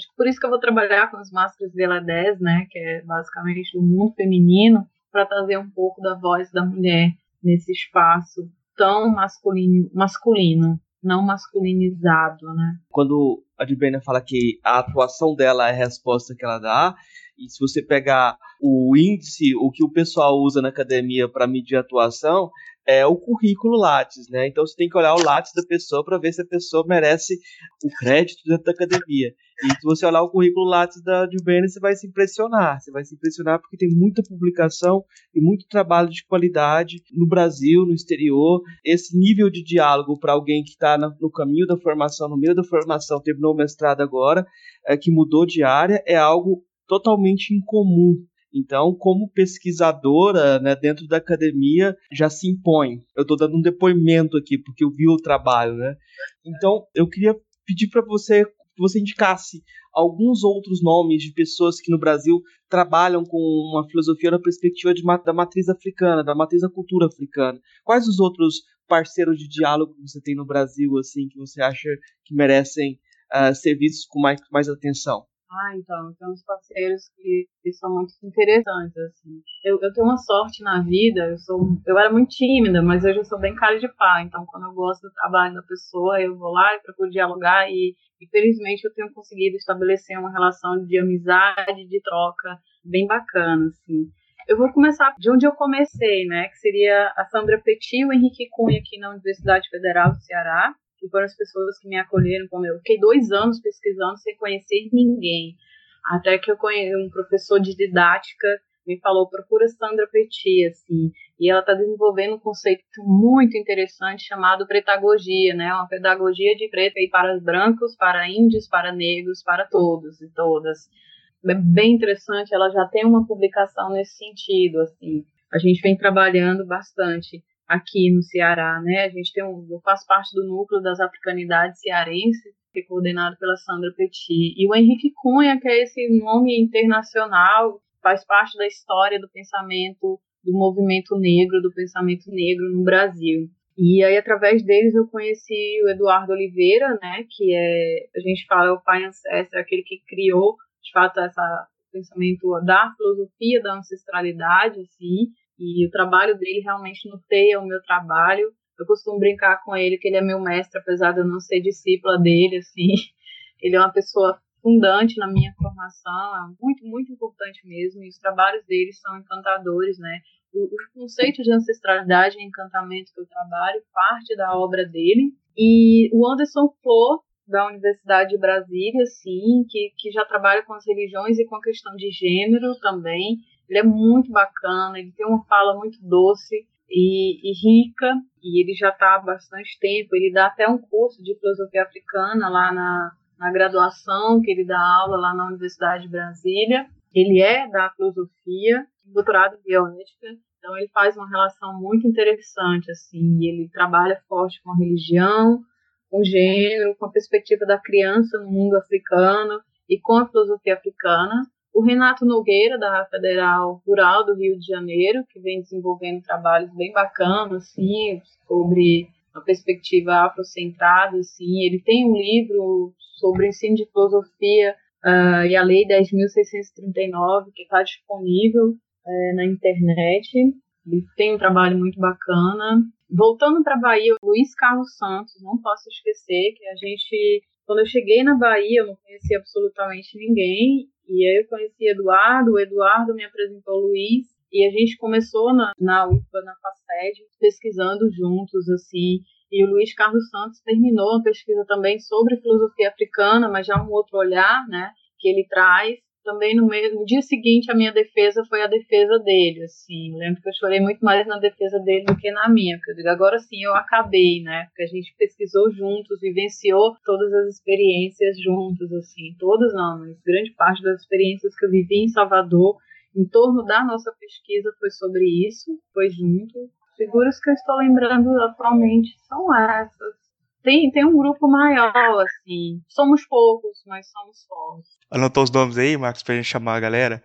Acho que por isso que eu vou trabalhar com as máscaras de la 10, né, que é basicamente do mundo feminino, para trazer um pouco da voz da mulher nesse espaço tão masculino, masculino não masculinizado, né? Quando a Dibena fala que a atuação dela é a resposta que ela dá, e se você pegar o índice, o que o pessoal usa na academia para medir a atuação, é o currículo Lattes, né? Então você tem que olhar o Lattes da pessoa para ver se a pessoa merece o crédito dentro da academia. E se você olhar o currículo Lattes da Jubene, você vai se impressionar. Você vai se impressionar porque tem muita publicação e muito trabalho de qualidade no Brasil, no exterior. Esse nível de diálogo para alguém que está no caminho da formação, no meio da formação, terminou o mestrado agora, é, que mudou de área, é algo totalmente incomum então, como pesquisadora, né, dentro da academia, já se impõe. Eu estou dando um depoimento aqui, porque eu vi o trabalho, né? Então, eu queria pedir para você que você indicasse alguns outros nomes de pessoas que no Brasil trabalham com uma filosofia na perspectiva de, da matriz africana, da matriz da cultura africana. Quais os outros parceiros de diálogo que você tem no Brasil, assim, que você acha que merecem uh, ser vistos com mais, mais atenção? Ah, então, tem uns parceiros que, que são muito interessantes, assim. Eu, eu tenho uma sorte na vida, eu sou, eu era muito tímida, mas hoje eu sou bem cara de pau, então quando eu gosto do trabalho da pessoa, eu vou lá e procuro dialogar e, e felizmente eu tenho conseguido estabelecer uma relação de amizade, de troca bem bacana, assim. Eu vou começar de onde eu comecei, né, que seria a Sandra Petit e o Henrique Cunha aqui na Universidade Federal do Ceará, que foram as pessoas que me acolheram como eu. Fiquei dois anos pesquisando sem conhecer ninguém. Até que eu conheci um professor de didática me falou, procura Sandra Petit, assim, e ela está desenvolvendo um conceito muito interessante chamado pedagogia, né, uma pedagogia de preto e para os brancos, para índios, para negros, para todos e todas. É bem interessante, ela já tem uma publicação nesse sentido, assim, a gente vem trabalhando bastante aqui no Ceará, né? A gente tem um, eu faço parte do núcleo das africanidades cearenses, que é coordenado pela Sandra Petit, e o Henrique Cunha, que é esse nome internacional, faz parte da história do pensamento do movimento negro, do pensamento negro no Brasil. E aí, através deles, eu conheci o Eduardo Oliveira, né, que é, a gente fala, é o pai ancestral, aquele que criou, de fato, essa pensamento da filosofia da ancestralidade, assim, e o trabalho dele realmente norteia o meu trabalho. Eu costumo brincar com ele que ele é meu mestre, apesar de eu não ser discípula dele, assim. Ele é uma pessoa fundante na minha formação, é muito, muito importante mesmo, e os trabalhos dele são encantadores, né? O, o conceito de ancestralidade e encantamento que eu trabalho parte da obra dele. E o Anderson Flor, da Universidade de Brasília, sim, que, que já trabalha com as religiões e com a questão de gênero também. Ele é muito bacana, ele tem uma fala muito doce e, e rica, e ele já está há bastante tempo. Ele dá até um curso de filosofia africana lá na, na graduação, que ele dá aula lá na Universidade de Brasília. Ele é da filosofia, doutorado em bioética, então ele faz uma relação muito interessante, assim, ele trabalha forte com a religião, com gênero, com a perspectiva da criança no mundo africano e com a filosofia africana o Renato Nogueira, da Federal Rural do Rio de Janeiro, que vem desenvolvendo trabalhos bem bacanas, assim, sobre uma perspectiva afrocentrada, assim. Ele tem um livro sobre ensino de filosofia uh, e a Lei 10.639, que está disponível uh, na internet. Ele tem um trabalho muito bacana. Voltando para a Bahia, Luiz Carlos Santos, não posso esquecer que a gente, quando eu cheguei na Bahia, eu não conhecia absolutamente ninguém, e aí eu conheci Eduardo, o Eduardo me apresentou o Luiz, E a gente começou na, na UFBA, na FACED, pesquisando juntos, assim, e o Luiz Carlos Santos terminou uma pesquisa também sobre filosofia africana, mas já um outro olhar, né, que ele traz. Também no, mesmo, no dia seguinte a minha defesa foi a defesa dele, assim. Eu lembro que eu chorei muito mais na defesa dele do que na minha, porque eu digo, agora sim eu acabei, né? Porque a gente pesquisou juntos, vivenciou todas as experiências juntos, assim. Todas não, mas grande parte das experiências que eu vivi em Salvador em torno da nossa pesquisa foi sobre isso, foi junto. Figuras que eu estou lembrando atualmente são essas. Tem, tem um grupo maior, assim. Somos poucos, mas somos fortes. Anotou os nomes aí, Marcos, pra gente chamar a galera?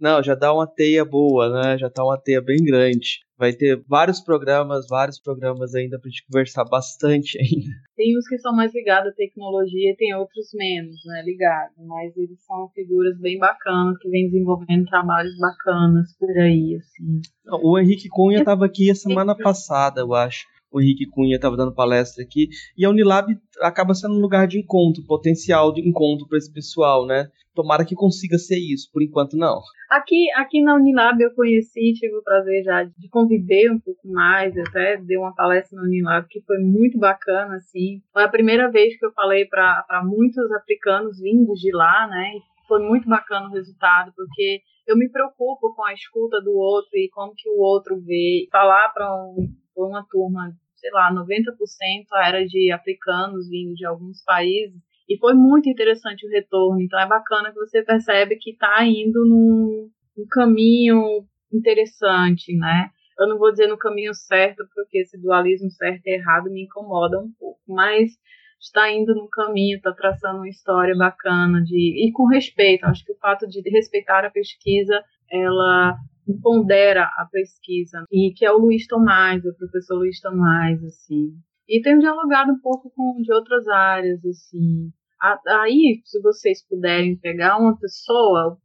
Não, já dá uma teia boa, né? Já tá uma teia bem grande. Vai ter vários programas, vários programas ainda pra gente conversar bastante ainda. Tem uns que são mais ligados à tecnologia e tem outros menos, né? Ligados. Mas eles são figuras bem bacanas, que vêm desenvolvendo trabalhos bacanas por aí, assim. O Henrique Cunha estava aqui a semana passada, eu acho o Henrique Cunha estava dando palestra aqui, e a Unilab acaba sendo um lugar de encontro, potencial de encontro para esse pessoal, né? Tomara que consiga ser isso, por enquanto não. Aqui, aqui na Unilab eu conheci, tive o prazer já de conviver um pouco mais, até dei uma palestra na Unilab que foi muito bacana, assim. Foi a primeira vez que eu falei para muitos africanos vindos de lá, né? Foi muito bacana o resultado, porque eu me preocupo com a escuta do outro e como que o outro vê. Falar para um, uma turma, sei lá, 90% era de africanos vindo de alguns países. E foi muito interessante o retorno. Então é bacana que você percebe que está indo num, num caminho interessante, né? Eu não vou dizer no caminho certo, porque esse dualismo certo e errado me incomoda um pouco, mas está indo no caminho, está traçando uma história bacana de e com respeito. Acho que o fato de respeitar a pesquisa, ela pondera a pesquisa e que é o Luiz Tomás, o professor Luiz Tomás, assim. E tenho dialogado um pouco com de outras áreas, assim. Aí, se vocês puderem pegar uma pessoa,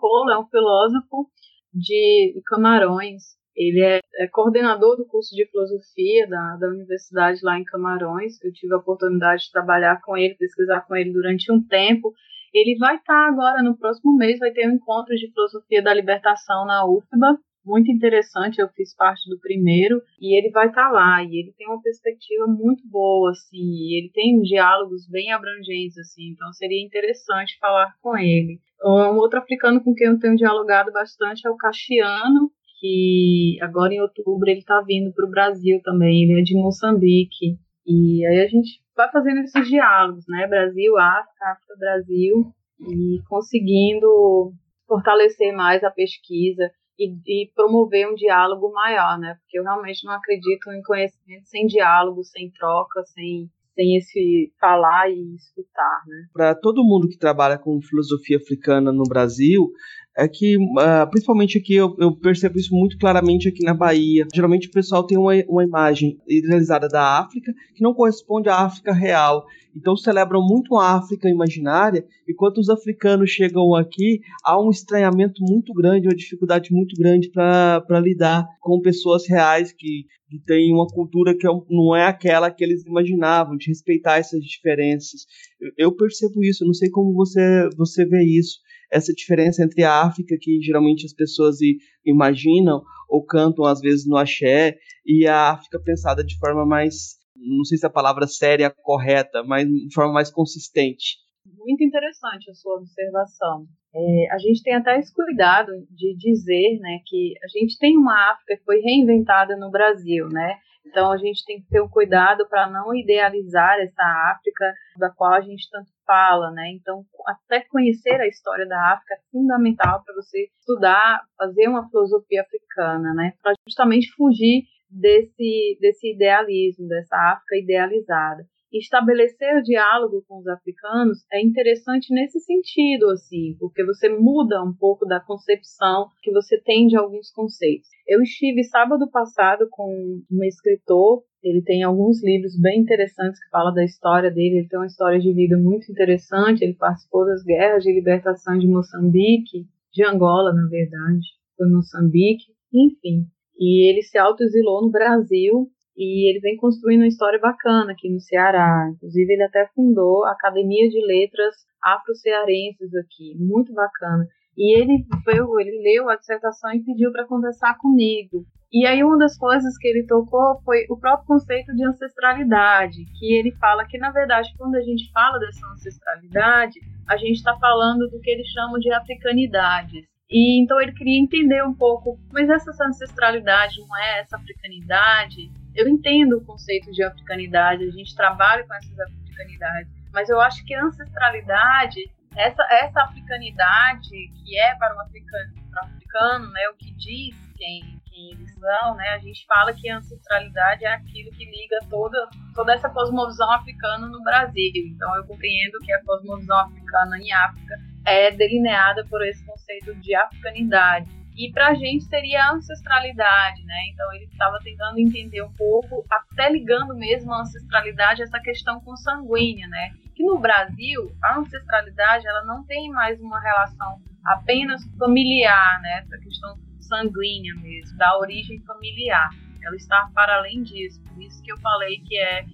Cola, é um filósofo de Camarões. Ele é, é, coordenador do curso de filosofia da, da universidade lá em Camarões. Eu tive a oportunidade de trabalhar com ele, pesquisar com ele durante um tempo. Ele vai estar tá agora, no próximo mês, vai ter um encontro de filosofia da libertação na UFBA, muito interessante, eu fiz parte do primeiro, e ele vai estar tá lá, e ele tem uma perspectiva muito boa, assim, ele tem diálogos bem abrangentes, assim, então seria interessante falar com ele. Um outro africano com quem eu tenho dialogado bastante é o Caxiano, que agora em outubro ele está vindo para o Brasil também, ele é de Moçambique, e aí a gente vai fazendo esses diálogos, né? Brasil, África, África, Brasil, e conseguindo fortalecer mais a pesquisa e, e, promover um diálogo maior, né? Porque eu realmente não acredito em conhecimento sem diálogo, sem troca, sem, sem esse falar e escutar, né? Para todo mundo que trabalha com filosofia africana no Brasil, é que, uh, principalmente aqui, eu, eu, percebo isso muito claramente aqui na Bahia. Geralmente o pessoal tem uma, uma imagem idealizada da África que não corresponde à África real. Então celebram muito a África imaginária, e quando os africanos chegam aqui, há um estranhamento muito grande, uma dificuldade muito grande para lidar com pessoas reais que, que têm uma cultura que é não é aquela que eles imaginavam, de respeitar essas diferenças. Eu, eu percebo isso, eu não sei como você, você vê isso essa diferença entre a África, que geralmente as pessoas imaginam ou cantam às vezes no axé, e a África pensada de forma mais, não sei se a palavra séria é correta, mas de forma mais consistente. Muito interessante a sua observação. É, a gente tem até esse cuidado de dizer né, que a gente tem uma África que foi reinventada no Brasil, né? Então a gente tem que ter um cuidado para não idealizar essa África da qual a gente tanto fala, né? Então até conhecer a história da África é fundamental para você estudar, fazer uma filosofia africana, né? Para justamente fugir desse desse idealismo, dessa África idealizada estabelecer o diálogo com os africanos é interessante nesse sentido, assim, porque você muda um pouco da concepção que você tem de alguns conceitos. Eu estive sábado passado com um escritor, ele tem alguns livros bem interessantes que falam da história dele, ele tem uma história de vida muito interessante, ele participou das guerras de libertação de Moçambique, de Angola, na verdade, foi Moçambique, enfim. E ele se autoexilou no Brasil e ele vem construindo uma história bacana aqui no Ceará. Inclusive, ele até fundou a Academia de Letras Afro-Cearenses aqui, muito bacana. E ele veio, ele leu a dissertação e pediu para conversar comigo. E aí uma das coisas que ele tocou foi o próprio conceito de ancestralidade, que ele fala que na verdade quando a gente fala dessa ancestralidade, a gente está falando do que ele chama de africanidades. E então ele queria entender um pouco, mas essa ancestralidade não é essa africanidade? Eu entendo o conceito de africanidade, a gente trabalha com essas africanidades, mas eu acho que ancestralidade essa, essa africanidade que é para o africano, para o africano né, o que diz quem, quem eles são, né, a gente fala que a ancestralidade é aquilo que liga toda, toda essa cosmovisão africana no Brasil. Então eu compreendo que a cosmovisão africana em África é delineada por esse conceito de africanidade. E para a gente seria a ancestralidade, né? Então ele estava tentando entender um pouco, até ligando mesmo a ancestralidade a essa questão consanguínea, né? que no Brasil a ancestralidade ela não tem mais uma relação apenas familiar, né? Essa questão sanguínea mesmo, da origem familiar. Ela está para além disso. Por isso que eu falei que é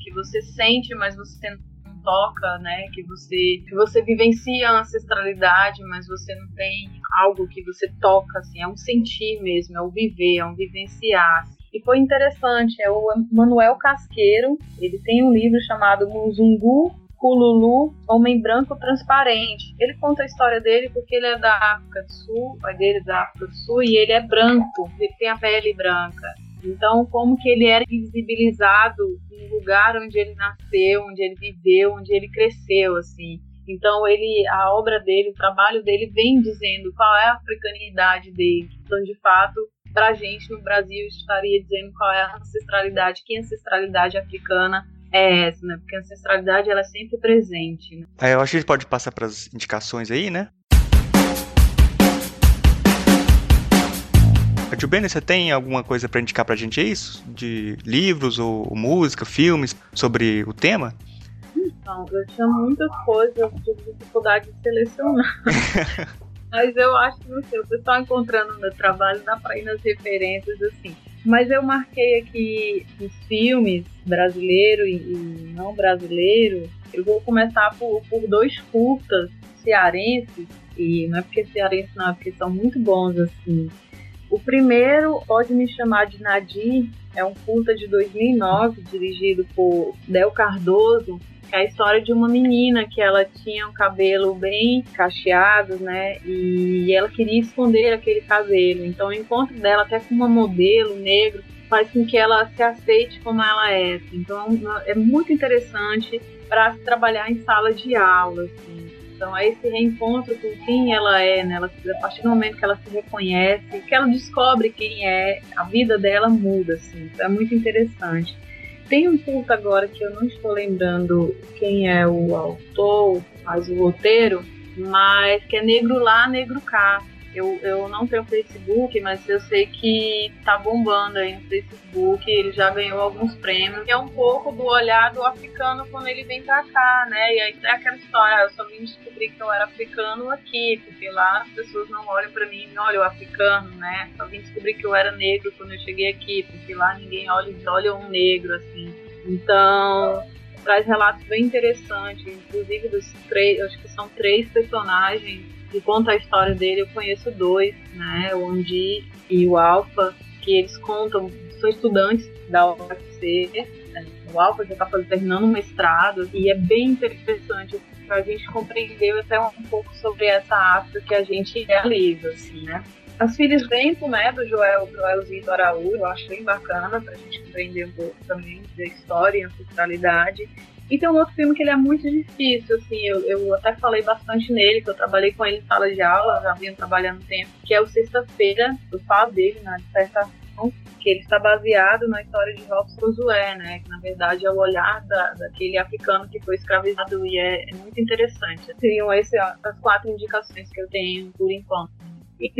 que você sente, mas você toca, né? Que você que você vivencia a ancestralidade, mas você não tem algo que você toca, assim. É um sentir mesmo, é o viver, é um vivenciar. E foi interessante, é o Manuel Casqueiro, ele tem um livro chamado Muzungu Kululu, homem branco transparente. Ele conta a história dele porque ele é da África do Sul, o pai dele é da África do Sul, e ele é branco, ele tem a pele branca. Então, como que ele era invisibilizado no lugar onde ele nasceu, onde ele viveu, onde ele cresceu, assim. Então, ele, a obra dele, o trabalho dele vem dizendo qual é a africanidade dele. Então, de fato, para a gente no Brasil estaria dizendo qual é a ancestralidade, que ancestralidade africana é essa, né? Porque a ancestralidade ela é sempre presente. Né? É, eu acho que a gente pode passar para as indicações aí, né? Jubene, você tem alguma coisa para indicar para a gente é isso? De livros ou música, filmes sobre o tema? Então, eu tinha muitas coisas, eu tive dificuldade de selecionar. Mas eu acho que, não sei, o pessoal encontrando no meu trabalho dá para ir nas referências, assim. Mas eu marquei aqui os filmes brasileiro e, e não brasileiro. Eu vou começar por, por dois curtas cearenses, e não é porque cearense não, é porque são muito bons assim. O primeiro, Pode Me Chamar de Nadir, é um curta de 2009, dirigido por Del Cardoso, é a história de uma menina que ela tinha um cabelo bem cacheado, né? E ela queria esconder aquele cabelo. Então o encontro dela até com uma modelo negro faz com que ela se aceite como ela é. Então é muito interessante para se trabalhar em sala de aula. Assim. Então é esse reencontro com quem ela é, né? Ela, a partir do momento que ela se reconhece, que ela descobre quem é, a vida dela muda, assim. Então é muito interessante. Tem um curto agora que eu não estou lembrando quem é o autor, faz o roteiro, mas que é Negro Lá, Negro Cá. Eu, eu não tenho Facebook, mas eu sei que tá bombando aí no Facebook, ele já ganhou alguns prêmios. É um pouco do olhar do africano quando ele vem pra cá, né? E aí é aquela história, eu só vim descobrir que eu era africano aqui, porque lá as pessoas não olham para mim e olham o africano, né? Só vim descobrir que eu era negro quando eu cheguei aqui, porque lá ninguém olha, olha um negro, assim. Então, traz relatos bem interessantes, inclusive dos três, acho que são três personagens que conta a história dele, eu conheço dois, né? O Andi e o Alfa, que eles contam, são estudantes da UFC, né? o Alfa já está terminando um mestrado, e é bem interessante para a gente compreender até um pouco sobre essa África que a gente realiza, assim, né? As Filhas Vento, né, do Joel, Joelzinho Araújo, eu acho bem bacana para a gente compreender um pouco também da história e ancestralidade. E tem um outro filme que ele é muito difícil, assim, eu, eu até falei bastante nele, que eu trabalhei com ele em sala de aula, já vinha trabalhando tempo, que é o Sexta-feira, eu falo dele na dissertação, que ele está baseado na história de Robson Josué, né, que na verdade é o olhar da, daquele africano que foi escravizado e é, é muito interessante. Seriam essas as quatro indicações que eu tenho por enquanto. E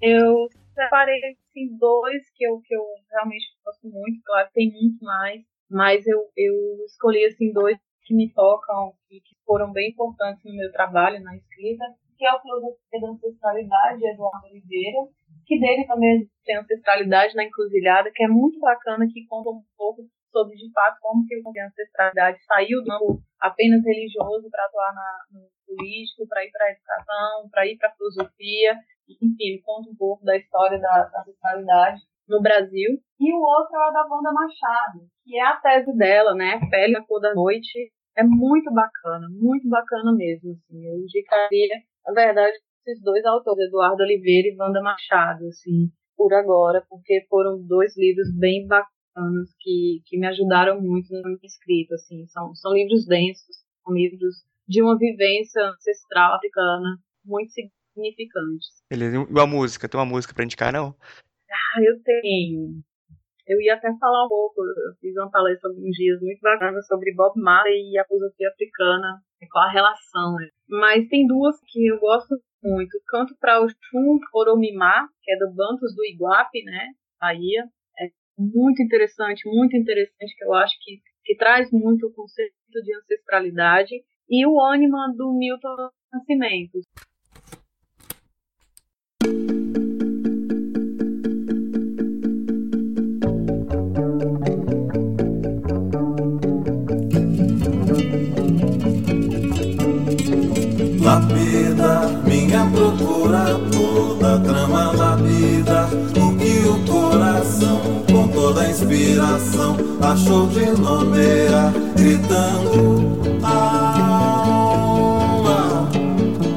eu separei assim, dois que eu, que eu realmente gosto muito, claro, tem muito mais, mas eu, eu escolhi assim dois que me tocam e que foram bem importantes no meu trabalho na escrita, que é o Filosofia da Ancestralidade, de Eduardo Oliveira, que dele também tem Ancestralidade na Encruzilhada, que é muito bacana, que conta um pouco sobre, de fato, como que a ancestralidade saiu do campo apenas religioso para atuar na, no político, para ir para a educação, para ir para a filosofia. Enfim, ele conta um pouco da história da, da sexualidade no Brasil. E o outro é o da Wanda Machado, que é a tese dela, né? Pele a cor da noite. É muito bacana, muito bacana mesmo. Assim. Eu indicaria, na verdade, esses dois autores, Eduardo Oliveira e Wanda Machado, assim, por agora, porque foram dois livros bem bacanas que, que me ajudaram muito na minha escrita, assim. São, são livros densos, são livros de uma vivência ancestral africana muito significantes. Beleza. E a música? Tem uma música para indicar, não? Ah, eu tenho. Eu ia até falar um pouco, eu fiz uma palestra alguns dias muito bacana sobre Bob Marley e a filosofia africana, qual a relação. Né? Mas tem duas que eu gosto muito. Canto para o Chum Oromimá, que é do Bantos do Iguape, né, Bahia. É muito interessante, muito interessante, que eu acho que, que traz muito o conceito de ancestralidade. E o ânima do Milton Nascimento. Lapida, minha procura toda trama lapida O que o coração, com toda a inspiração Achou de nomear, gritando alma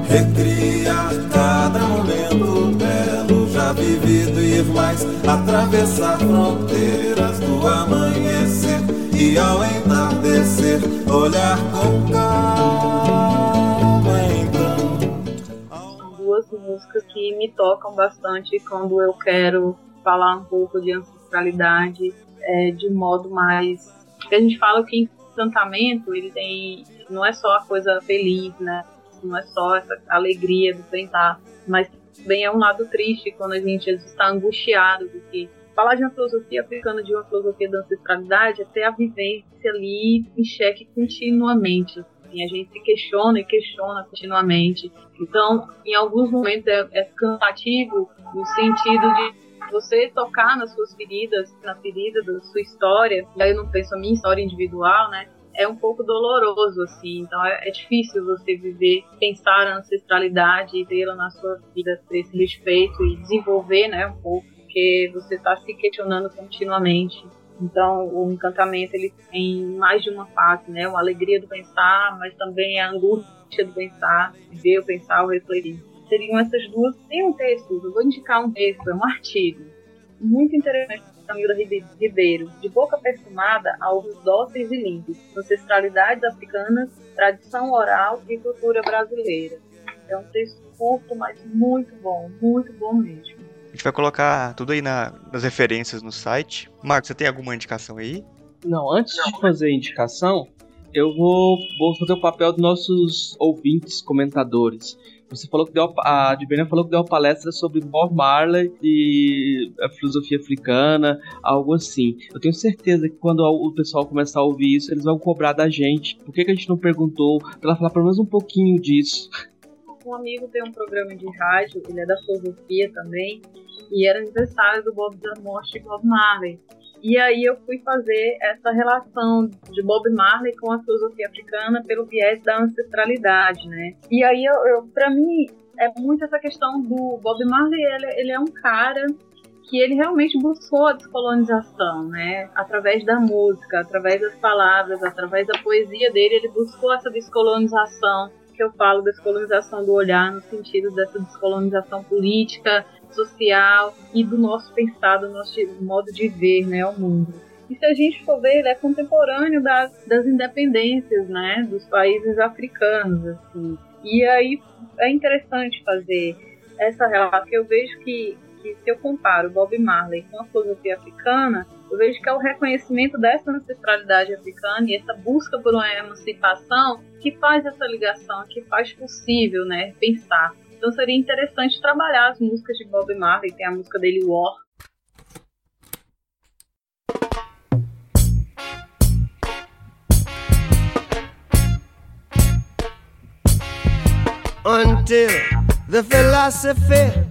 Recriar cada momento belo já vivido Ir mais, atravessar fronteiras do amanhecer E ao entardecer, olhar com calma músicas que me tocam bastante quando eu quero falar um pouco de ancestralidade é, de modo mais. Porque a gente fala que encantamento ele tem. não é só a coisa feliz, né? Não é só essa alegria do tentar, mas também é um lado triste quando a gente está angustiado do que falar de uma filosofia africana, de uma filosofia da ancestralidade, é ter a vivência ali em xeque continuamente assim, a gente se questiona e questiona continuamente. Então, em alguns momentos é, é cansativo no sentido de você tocar nas suas feridas, na ferida da sua história, e aí eu não penso a minha história individual, né? É um pouco doloroso, assim, então é, é difícil você viver, pensar a ancestralidade e tê-la na sua vida, ter esse respeito e desenvolver, né, um pouco, porque você está se questionando continuamente. Então, o encantamento ele tem mais de uma fase, né? Uma alegria do pensar, mas também a angústia do pensar, ver o pensar, o refletir. Seriam essas duas. Tem um texto, eu vou indicar um texto, é um artigo muito interessante da Camila Ribeiro, de boca perfumada a ovos dóceis e limpos, ancestralidades africanas, tradição oral e cultura brasileira. É um texto curto, mas muito bom, muito bom mesmo. A gente vai colocar tudo aí na, nas referências no site. Marcos, você tem alguma indicação aí? Não, antes de fazer a indicação, eu vou, vou fazer o papel dos nossos ouvintes, comentadores. Você falou que deu a Adbenia falou que deu uma palestra sobre Bob Marley e a filosofia africana, algo assim. Eu tenho certeza que quando o pessoal começar a ouvir isso, eles vão cobrar da gente. Por que, que a gente não perguntou para ela falar pelo menos um pouquinho disso? Um amigo tem um programa de rádio, ele é da filosofia também, e era aniversário do Bob morte de Bob Marley. E aí eu fui fazer essa relação de Bob Marley com a filosofia africana pelo viés da ancestralidade, né? E aí, eu, eu para mim, é muito essa questão do Bob Marley, ele, ele é um cara que ele realmente buscou a descolonização, né? Através da música, através das palavras, através da poesia dele, ele buscou essa descolonização que eu falo descolonização do olhar no sentido dessa descolonização política, social e do nosso pensar, do nosso modo de ver né, o mundo. E se a gente for ver, ele é contemporâneo das, das independências né, dos países africanos. Assim. E aí é interessante fazer essa relação, porque eu vejo que, que se eu comparo Bob Marley com a filosofia africana, eu vejo que é o reconhecimento dessa ancestralidade africana e essa busca por uma emancipação que faz essa ligação, que faz possível, né, pensar. Então seria interessante trabalhar as músicas de Bob Marley, tem a música dele War. Until the philosophy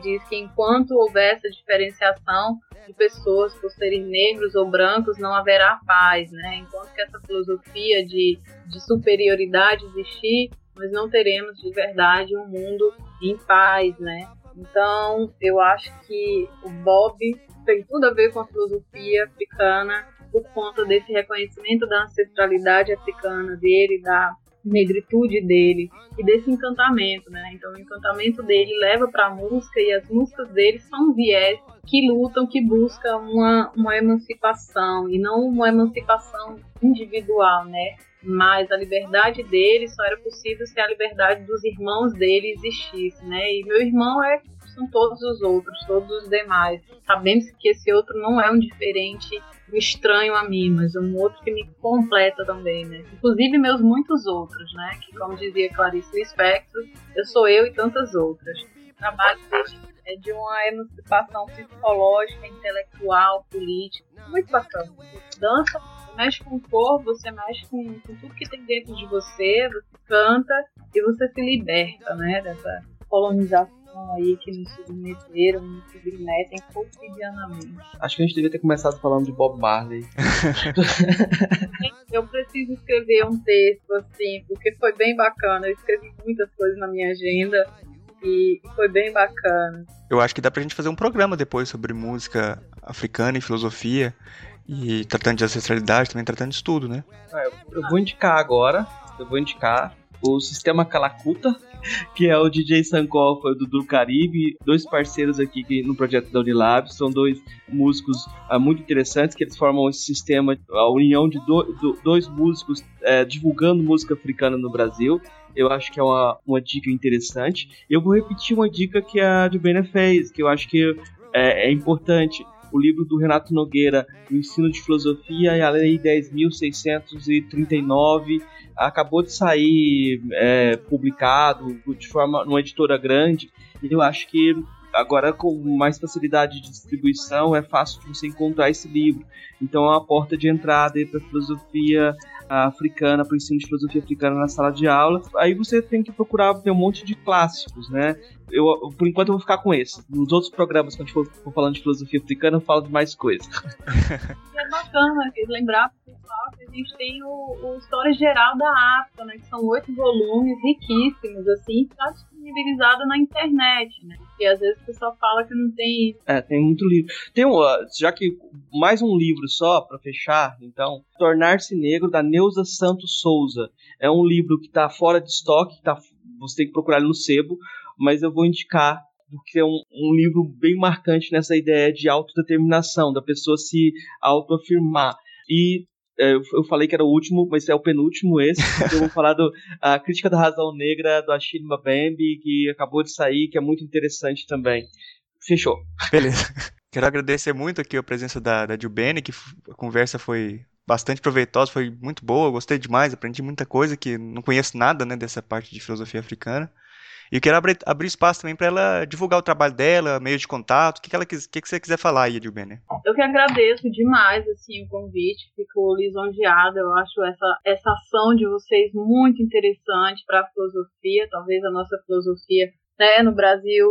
Diz que enquanto houver essa diferenciação de pessoas por serem negros ou brancos, não haverá paz, né? Enquanto que essa filosofia de, de superioridade existir, nós não teremos de verdade um mundo em paz, né? Então, eu acho que o Bob tem tudo a ver com a filosofia africana por conta desse reconhecimento da ancestralidade africana dele, da negritude dele e desse encantamento, né? Então o encantamento dele leva para a música e as músicas dele são viés que lutam, que buscam uma, uma emancipação e não uma emancipação individual, né? Mas a liberdade dele só era possível se a liberdade dos irmãos dele existisse, né? E meu irmão é são todos os outros, todos os demais. Sabemos que esse outro não é um diferente estranho a mim, mas um outro que me completa também, né? Inclusive meus muitos outros, né? Que como dizia Clarice Lispector, eu sou eu e tantas outras. O trabalho é de uma emancipação psicológica, intelectual, política, muito bacana. Você dança, você mexe com o corpo, você mexe com, com tudo que tem dentro de você, você canta e você se liberta, né? Dessa colonização aí que nos submeteram, nos submetem cotidianamente. Acho que a gente devia ter começado falando de Bob Marley. eu preciso escrever um texto assim, porque foi bem bacana. Eu escrevi muitas coisas na minha agenda e foi bem bacana. Eu acho que dá pra gente fazer um programa depois sobre música africana e filosofia. E tratando de ancestralidade, também tratando de tudo, né? Ah, eu vou indicar agora, eu vou indicar o Sistema Calacuta, que é o DJ Sankofa e o Dudu Caribe, dois parceiros aqui no projeto da Unilab, são dois músicos uh, muito interessantes, que eles formam esse sistema, a união de do, do, dois músicos uh, divulgando música africana no Brasil. Eu acho que é uma, uma dica interessante. Eu vou repetir uma dica que a Jubena fez, que eu acho que é, é importante o livro do Renato Nogueira, O Ensino de Filosofia e a Lei 10.639, acabou de sair é, publicado de forma numa editora grande. E eu acho que agora com mais facilidade de distribuição é fácil de você encontrar esse livro. Então é uma porta de entrada para a filosofia africana, para o ensino de filosofia africana na sala de aula. Aí você tem que procurar ter um monte de clássicos, né? Eu, por enquanto eu vou ficar com esse. Nos outros programas, quando a gente for, for falando de filosofia africana, eu falo de mais coisas. é bacana lembrar pessoal que a gente tem o, o História Geral da África, né? Que são oito volumes riquíssimos, assim, está disponibilizado na internet, né? Porque às vezes o pessoal fala que não tem. É, tem muito livro. Tem um, já que mais um livro só para fechar, então, Tornar-se Negro da Neuza Santos Souza. É um livro que está fora de estoque, tá, você tem que procurar ele no sebo, mas eu vou indicar porque é um, um, livro bem marcante nessa ideia de autodeterminação, da pessoa se autoafirmar. E é, eu falei que era o último, mas é o penúltimo esse. eu vou falar do a Crítica da Razão Negra do Achille Mbembe, que acabou de sair, que é muito interessante também. Fechou. Beleza. Quero agradecer muito aqui a presença da, da Gilbene, que a conversa foi bastante proveitosa, foi muito boa, gostei demais, aprendi muita coisa que não conheço nada né, dessa parte de filosofia africana. E eu quero abrir, abrir espaço também para ela divulgar o trabalho dela, meio de contato, o que, que, ela, que, que você quiser falar aí, Edilbene. Eu que agradeço demais assim, o convite, fico lisonjeada, eu acho essa, essa ação de vocês muito interessante para a filosofia, talvez a nossa filosofia né, no Brasil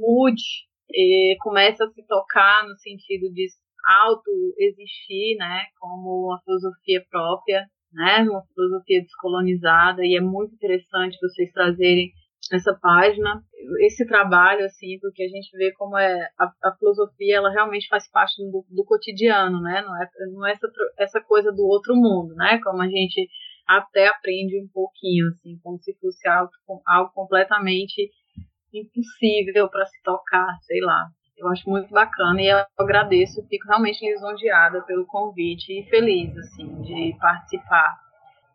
mude e comece a se tocar no sentido de auto-existir, né, como uma filosofia própria, né, uma filosofia descolonizada, e é muito interessante vocês trazerem nessa página. Esse trabalho assim porque a gente vê como é a, a filosofia ela realmente faz parte do, do, cotidiano né? Não é não é essa, essa coisa do outro mundo né? Como a gente até aprende um pouquinho assim como se fosse algo, algo completamente impossível para se tocar sei lá. Eu acho muito bacana e eu agradeço fico realmente lisonjeada pelo convite e feliz assim de participar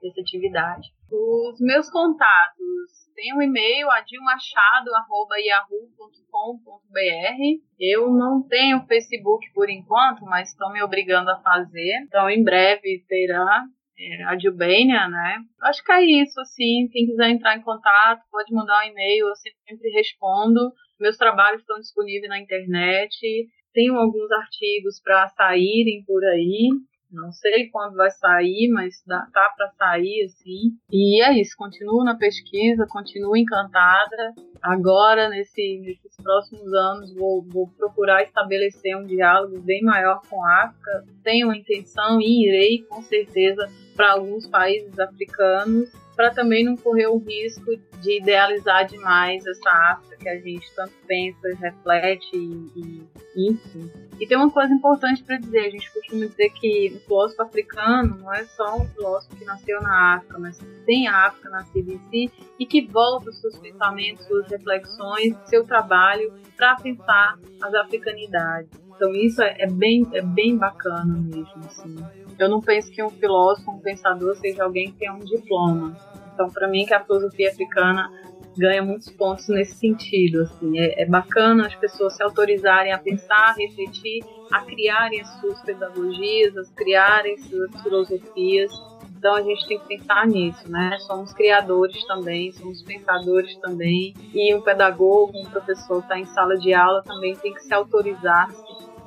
dessa atividade os meus contatos tem um e-mail, adilmachado.yahoo.com.br. Eu não tenho Facebook por enquanto, mas estão me obrigando a fazer. Então, em breve terá. é, a Dilbênia, né? Acho que é isso, assim, quem quiser entrar em contato, pode mandar um e-mail, eu sempre respondo. Meus trabalhos estão disponíveis na internet, tenho alguns artigos para saírem por aí, não sei quando vai sair, mas dá, tá para sair assim. E é isso, continuo na pesquisa, continuo encantada. Agora, nesse, nesses próximos anos, vou, vou procurar estabelecer um diálogo bem maior com a África. Tenho a intenção e irei, com certeza, para alguns países africanos, para também não correr o risco de idealizar demais essa África que a gente tanto pensa, reflete e, e enfim. E tem uma coisa importante para dizer: a gente costuma dizer que o filósofo africano não é só um filósofo que nasceu na África, mas tem a África nascida em si e que volta os seus pensamentos, suas reflexões, seu trabalho para pensar as africanidades. Então isso é, é, bem, é bem bacana mesmo. Assim. Eu não penso que um filósofo, um pensador, seja alguém que tenha um diploma. Então, para mim, que a filosofia africana ganha muitos pontos nesse sentido. Assim. É, é, bacana as pessoas se autorizarem a pensar, a refletir, a criarem as suas pedagogias, a criarem suas filosofias. Então a gente tem que pensar nisso, né? Somos criadores também, somos pensadores também. E um pedagogo, um professor está em sala de aula também tem que se autorizar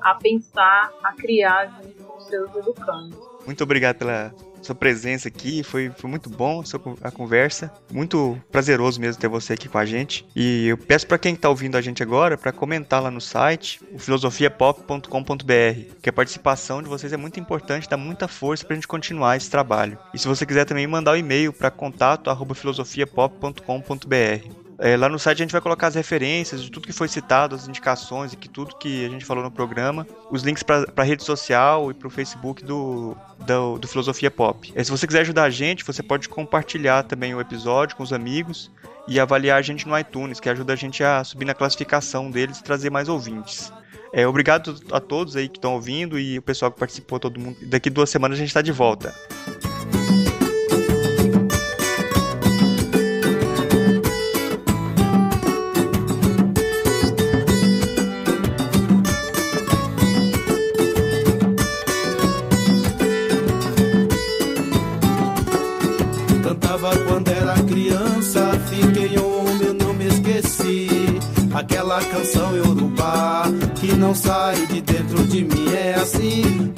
a pensar, a criar junto com os seus educandos. Muito obrigado pela sua presença aqui, foi, foi muito bom a conversa, muito prazeroso mesmo ter você aqui com a gente. E eu peço para quem está ouvindo a gente agora para comentar lá no site, o filosofiapop.com.br, que a participação de vocês é muito importante, dá muita força para a gente continuar esse trabalho. E se você quiser também mandar o um e-mail para contato@filosofiapop.com.br. É, lá no site a gente vai colocar as referências de tudo que foi citado, as indicações e que tudo que a gente falou no programa, os links para a rede social e para o Facebook do, do, do, Filosofia Pop. É, se você quiser ajudar a gente, você pode compartilhar também o episódio com os amigos e avaliar a gente no iTunes, que ajuda a gente a subir na classificação deles e trazer mais ouvintes. É, obrigado a todos aí que estão ouvindo e o pessoal que participou, todo mundo. Daqui duas semanas a gente está de volta. Canção Yorubá que não sai de dentro de mim. É assim.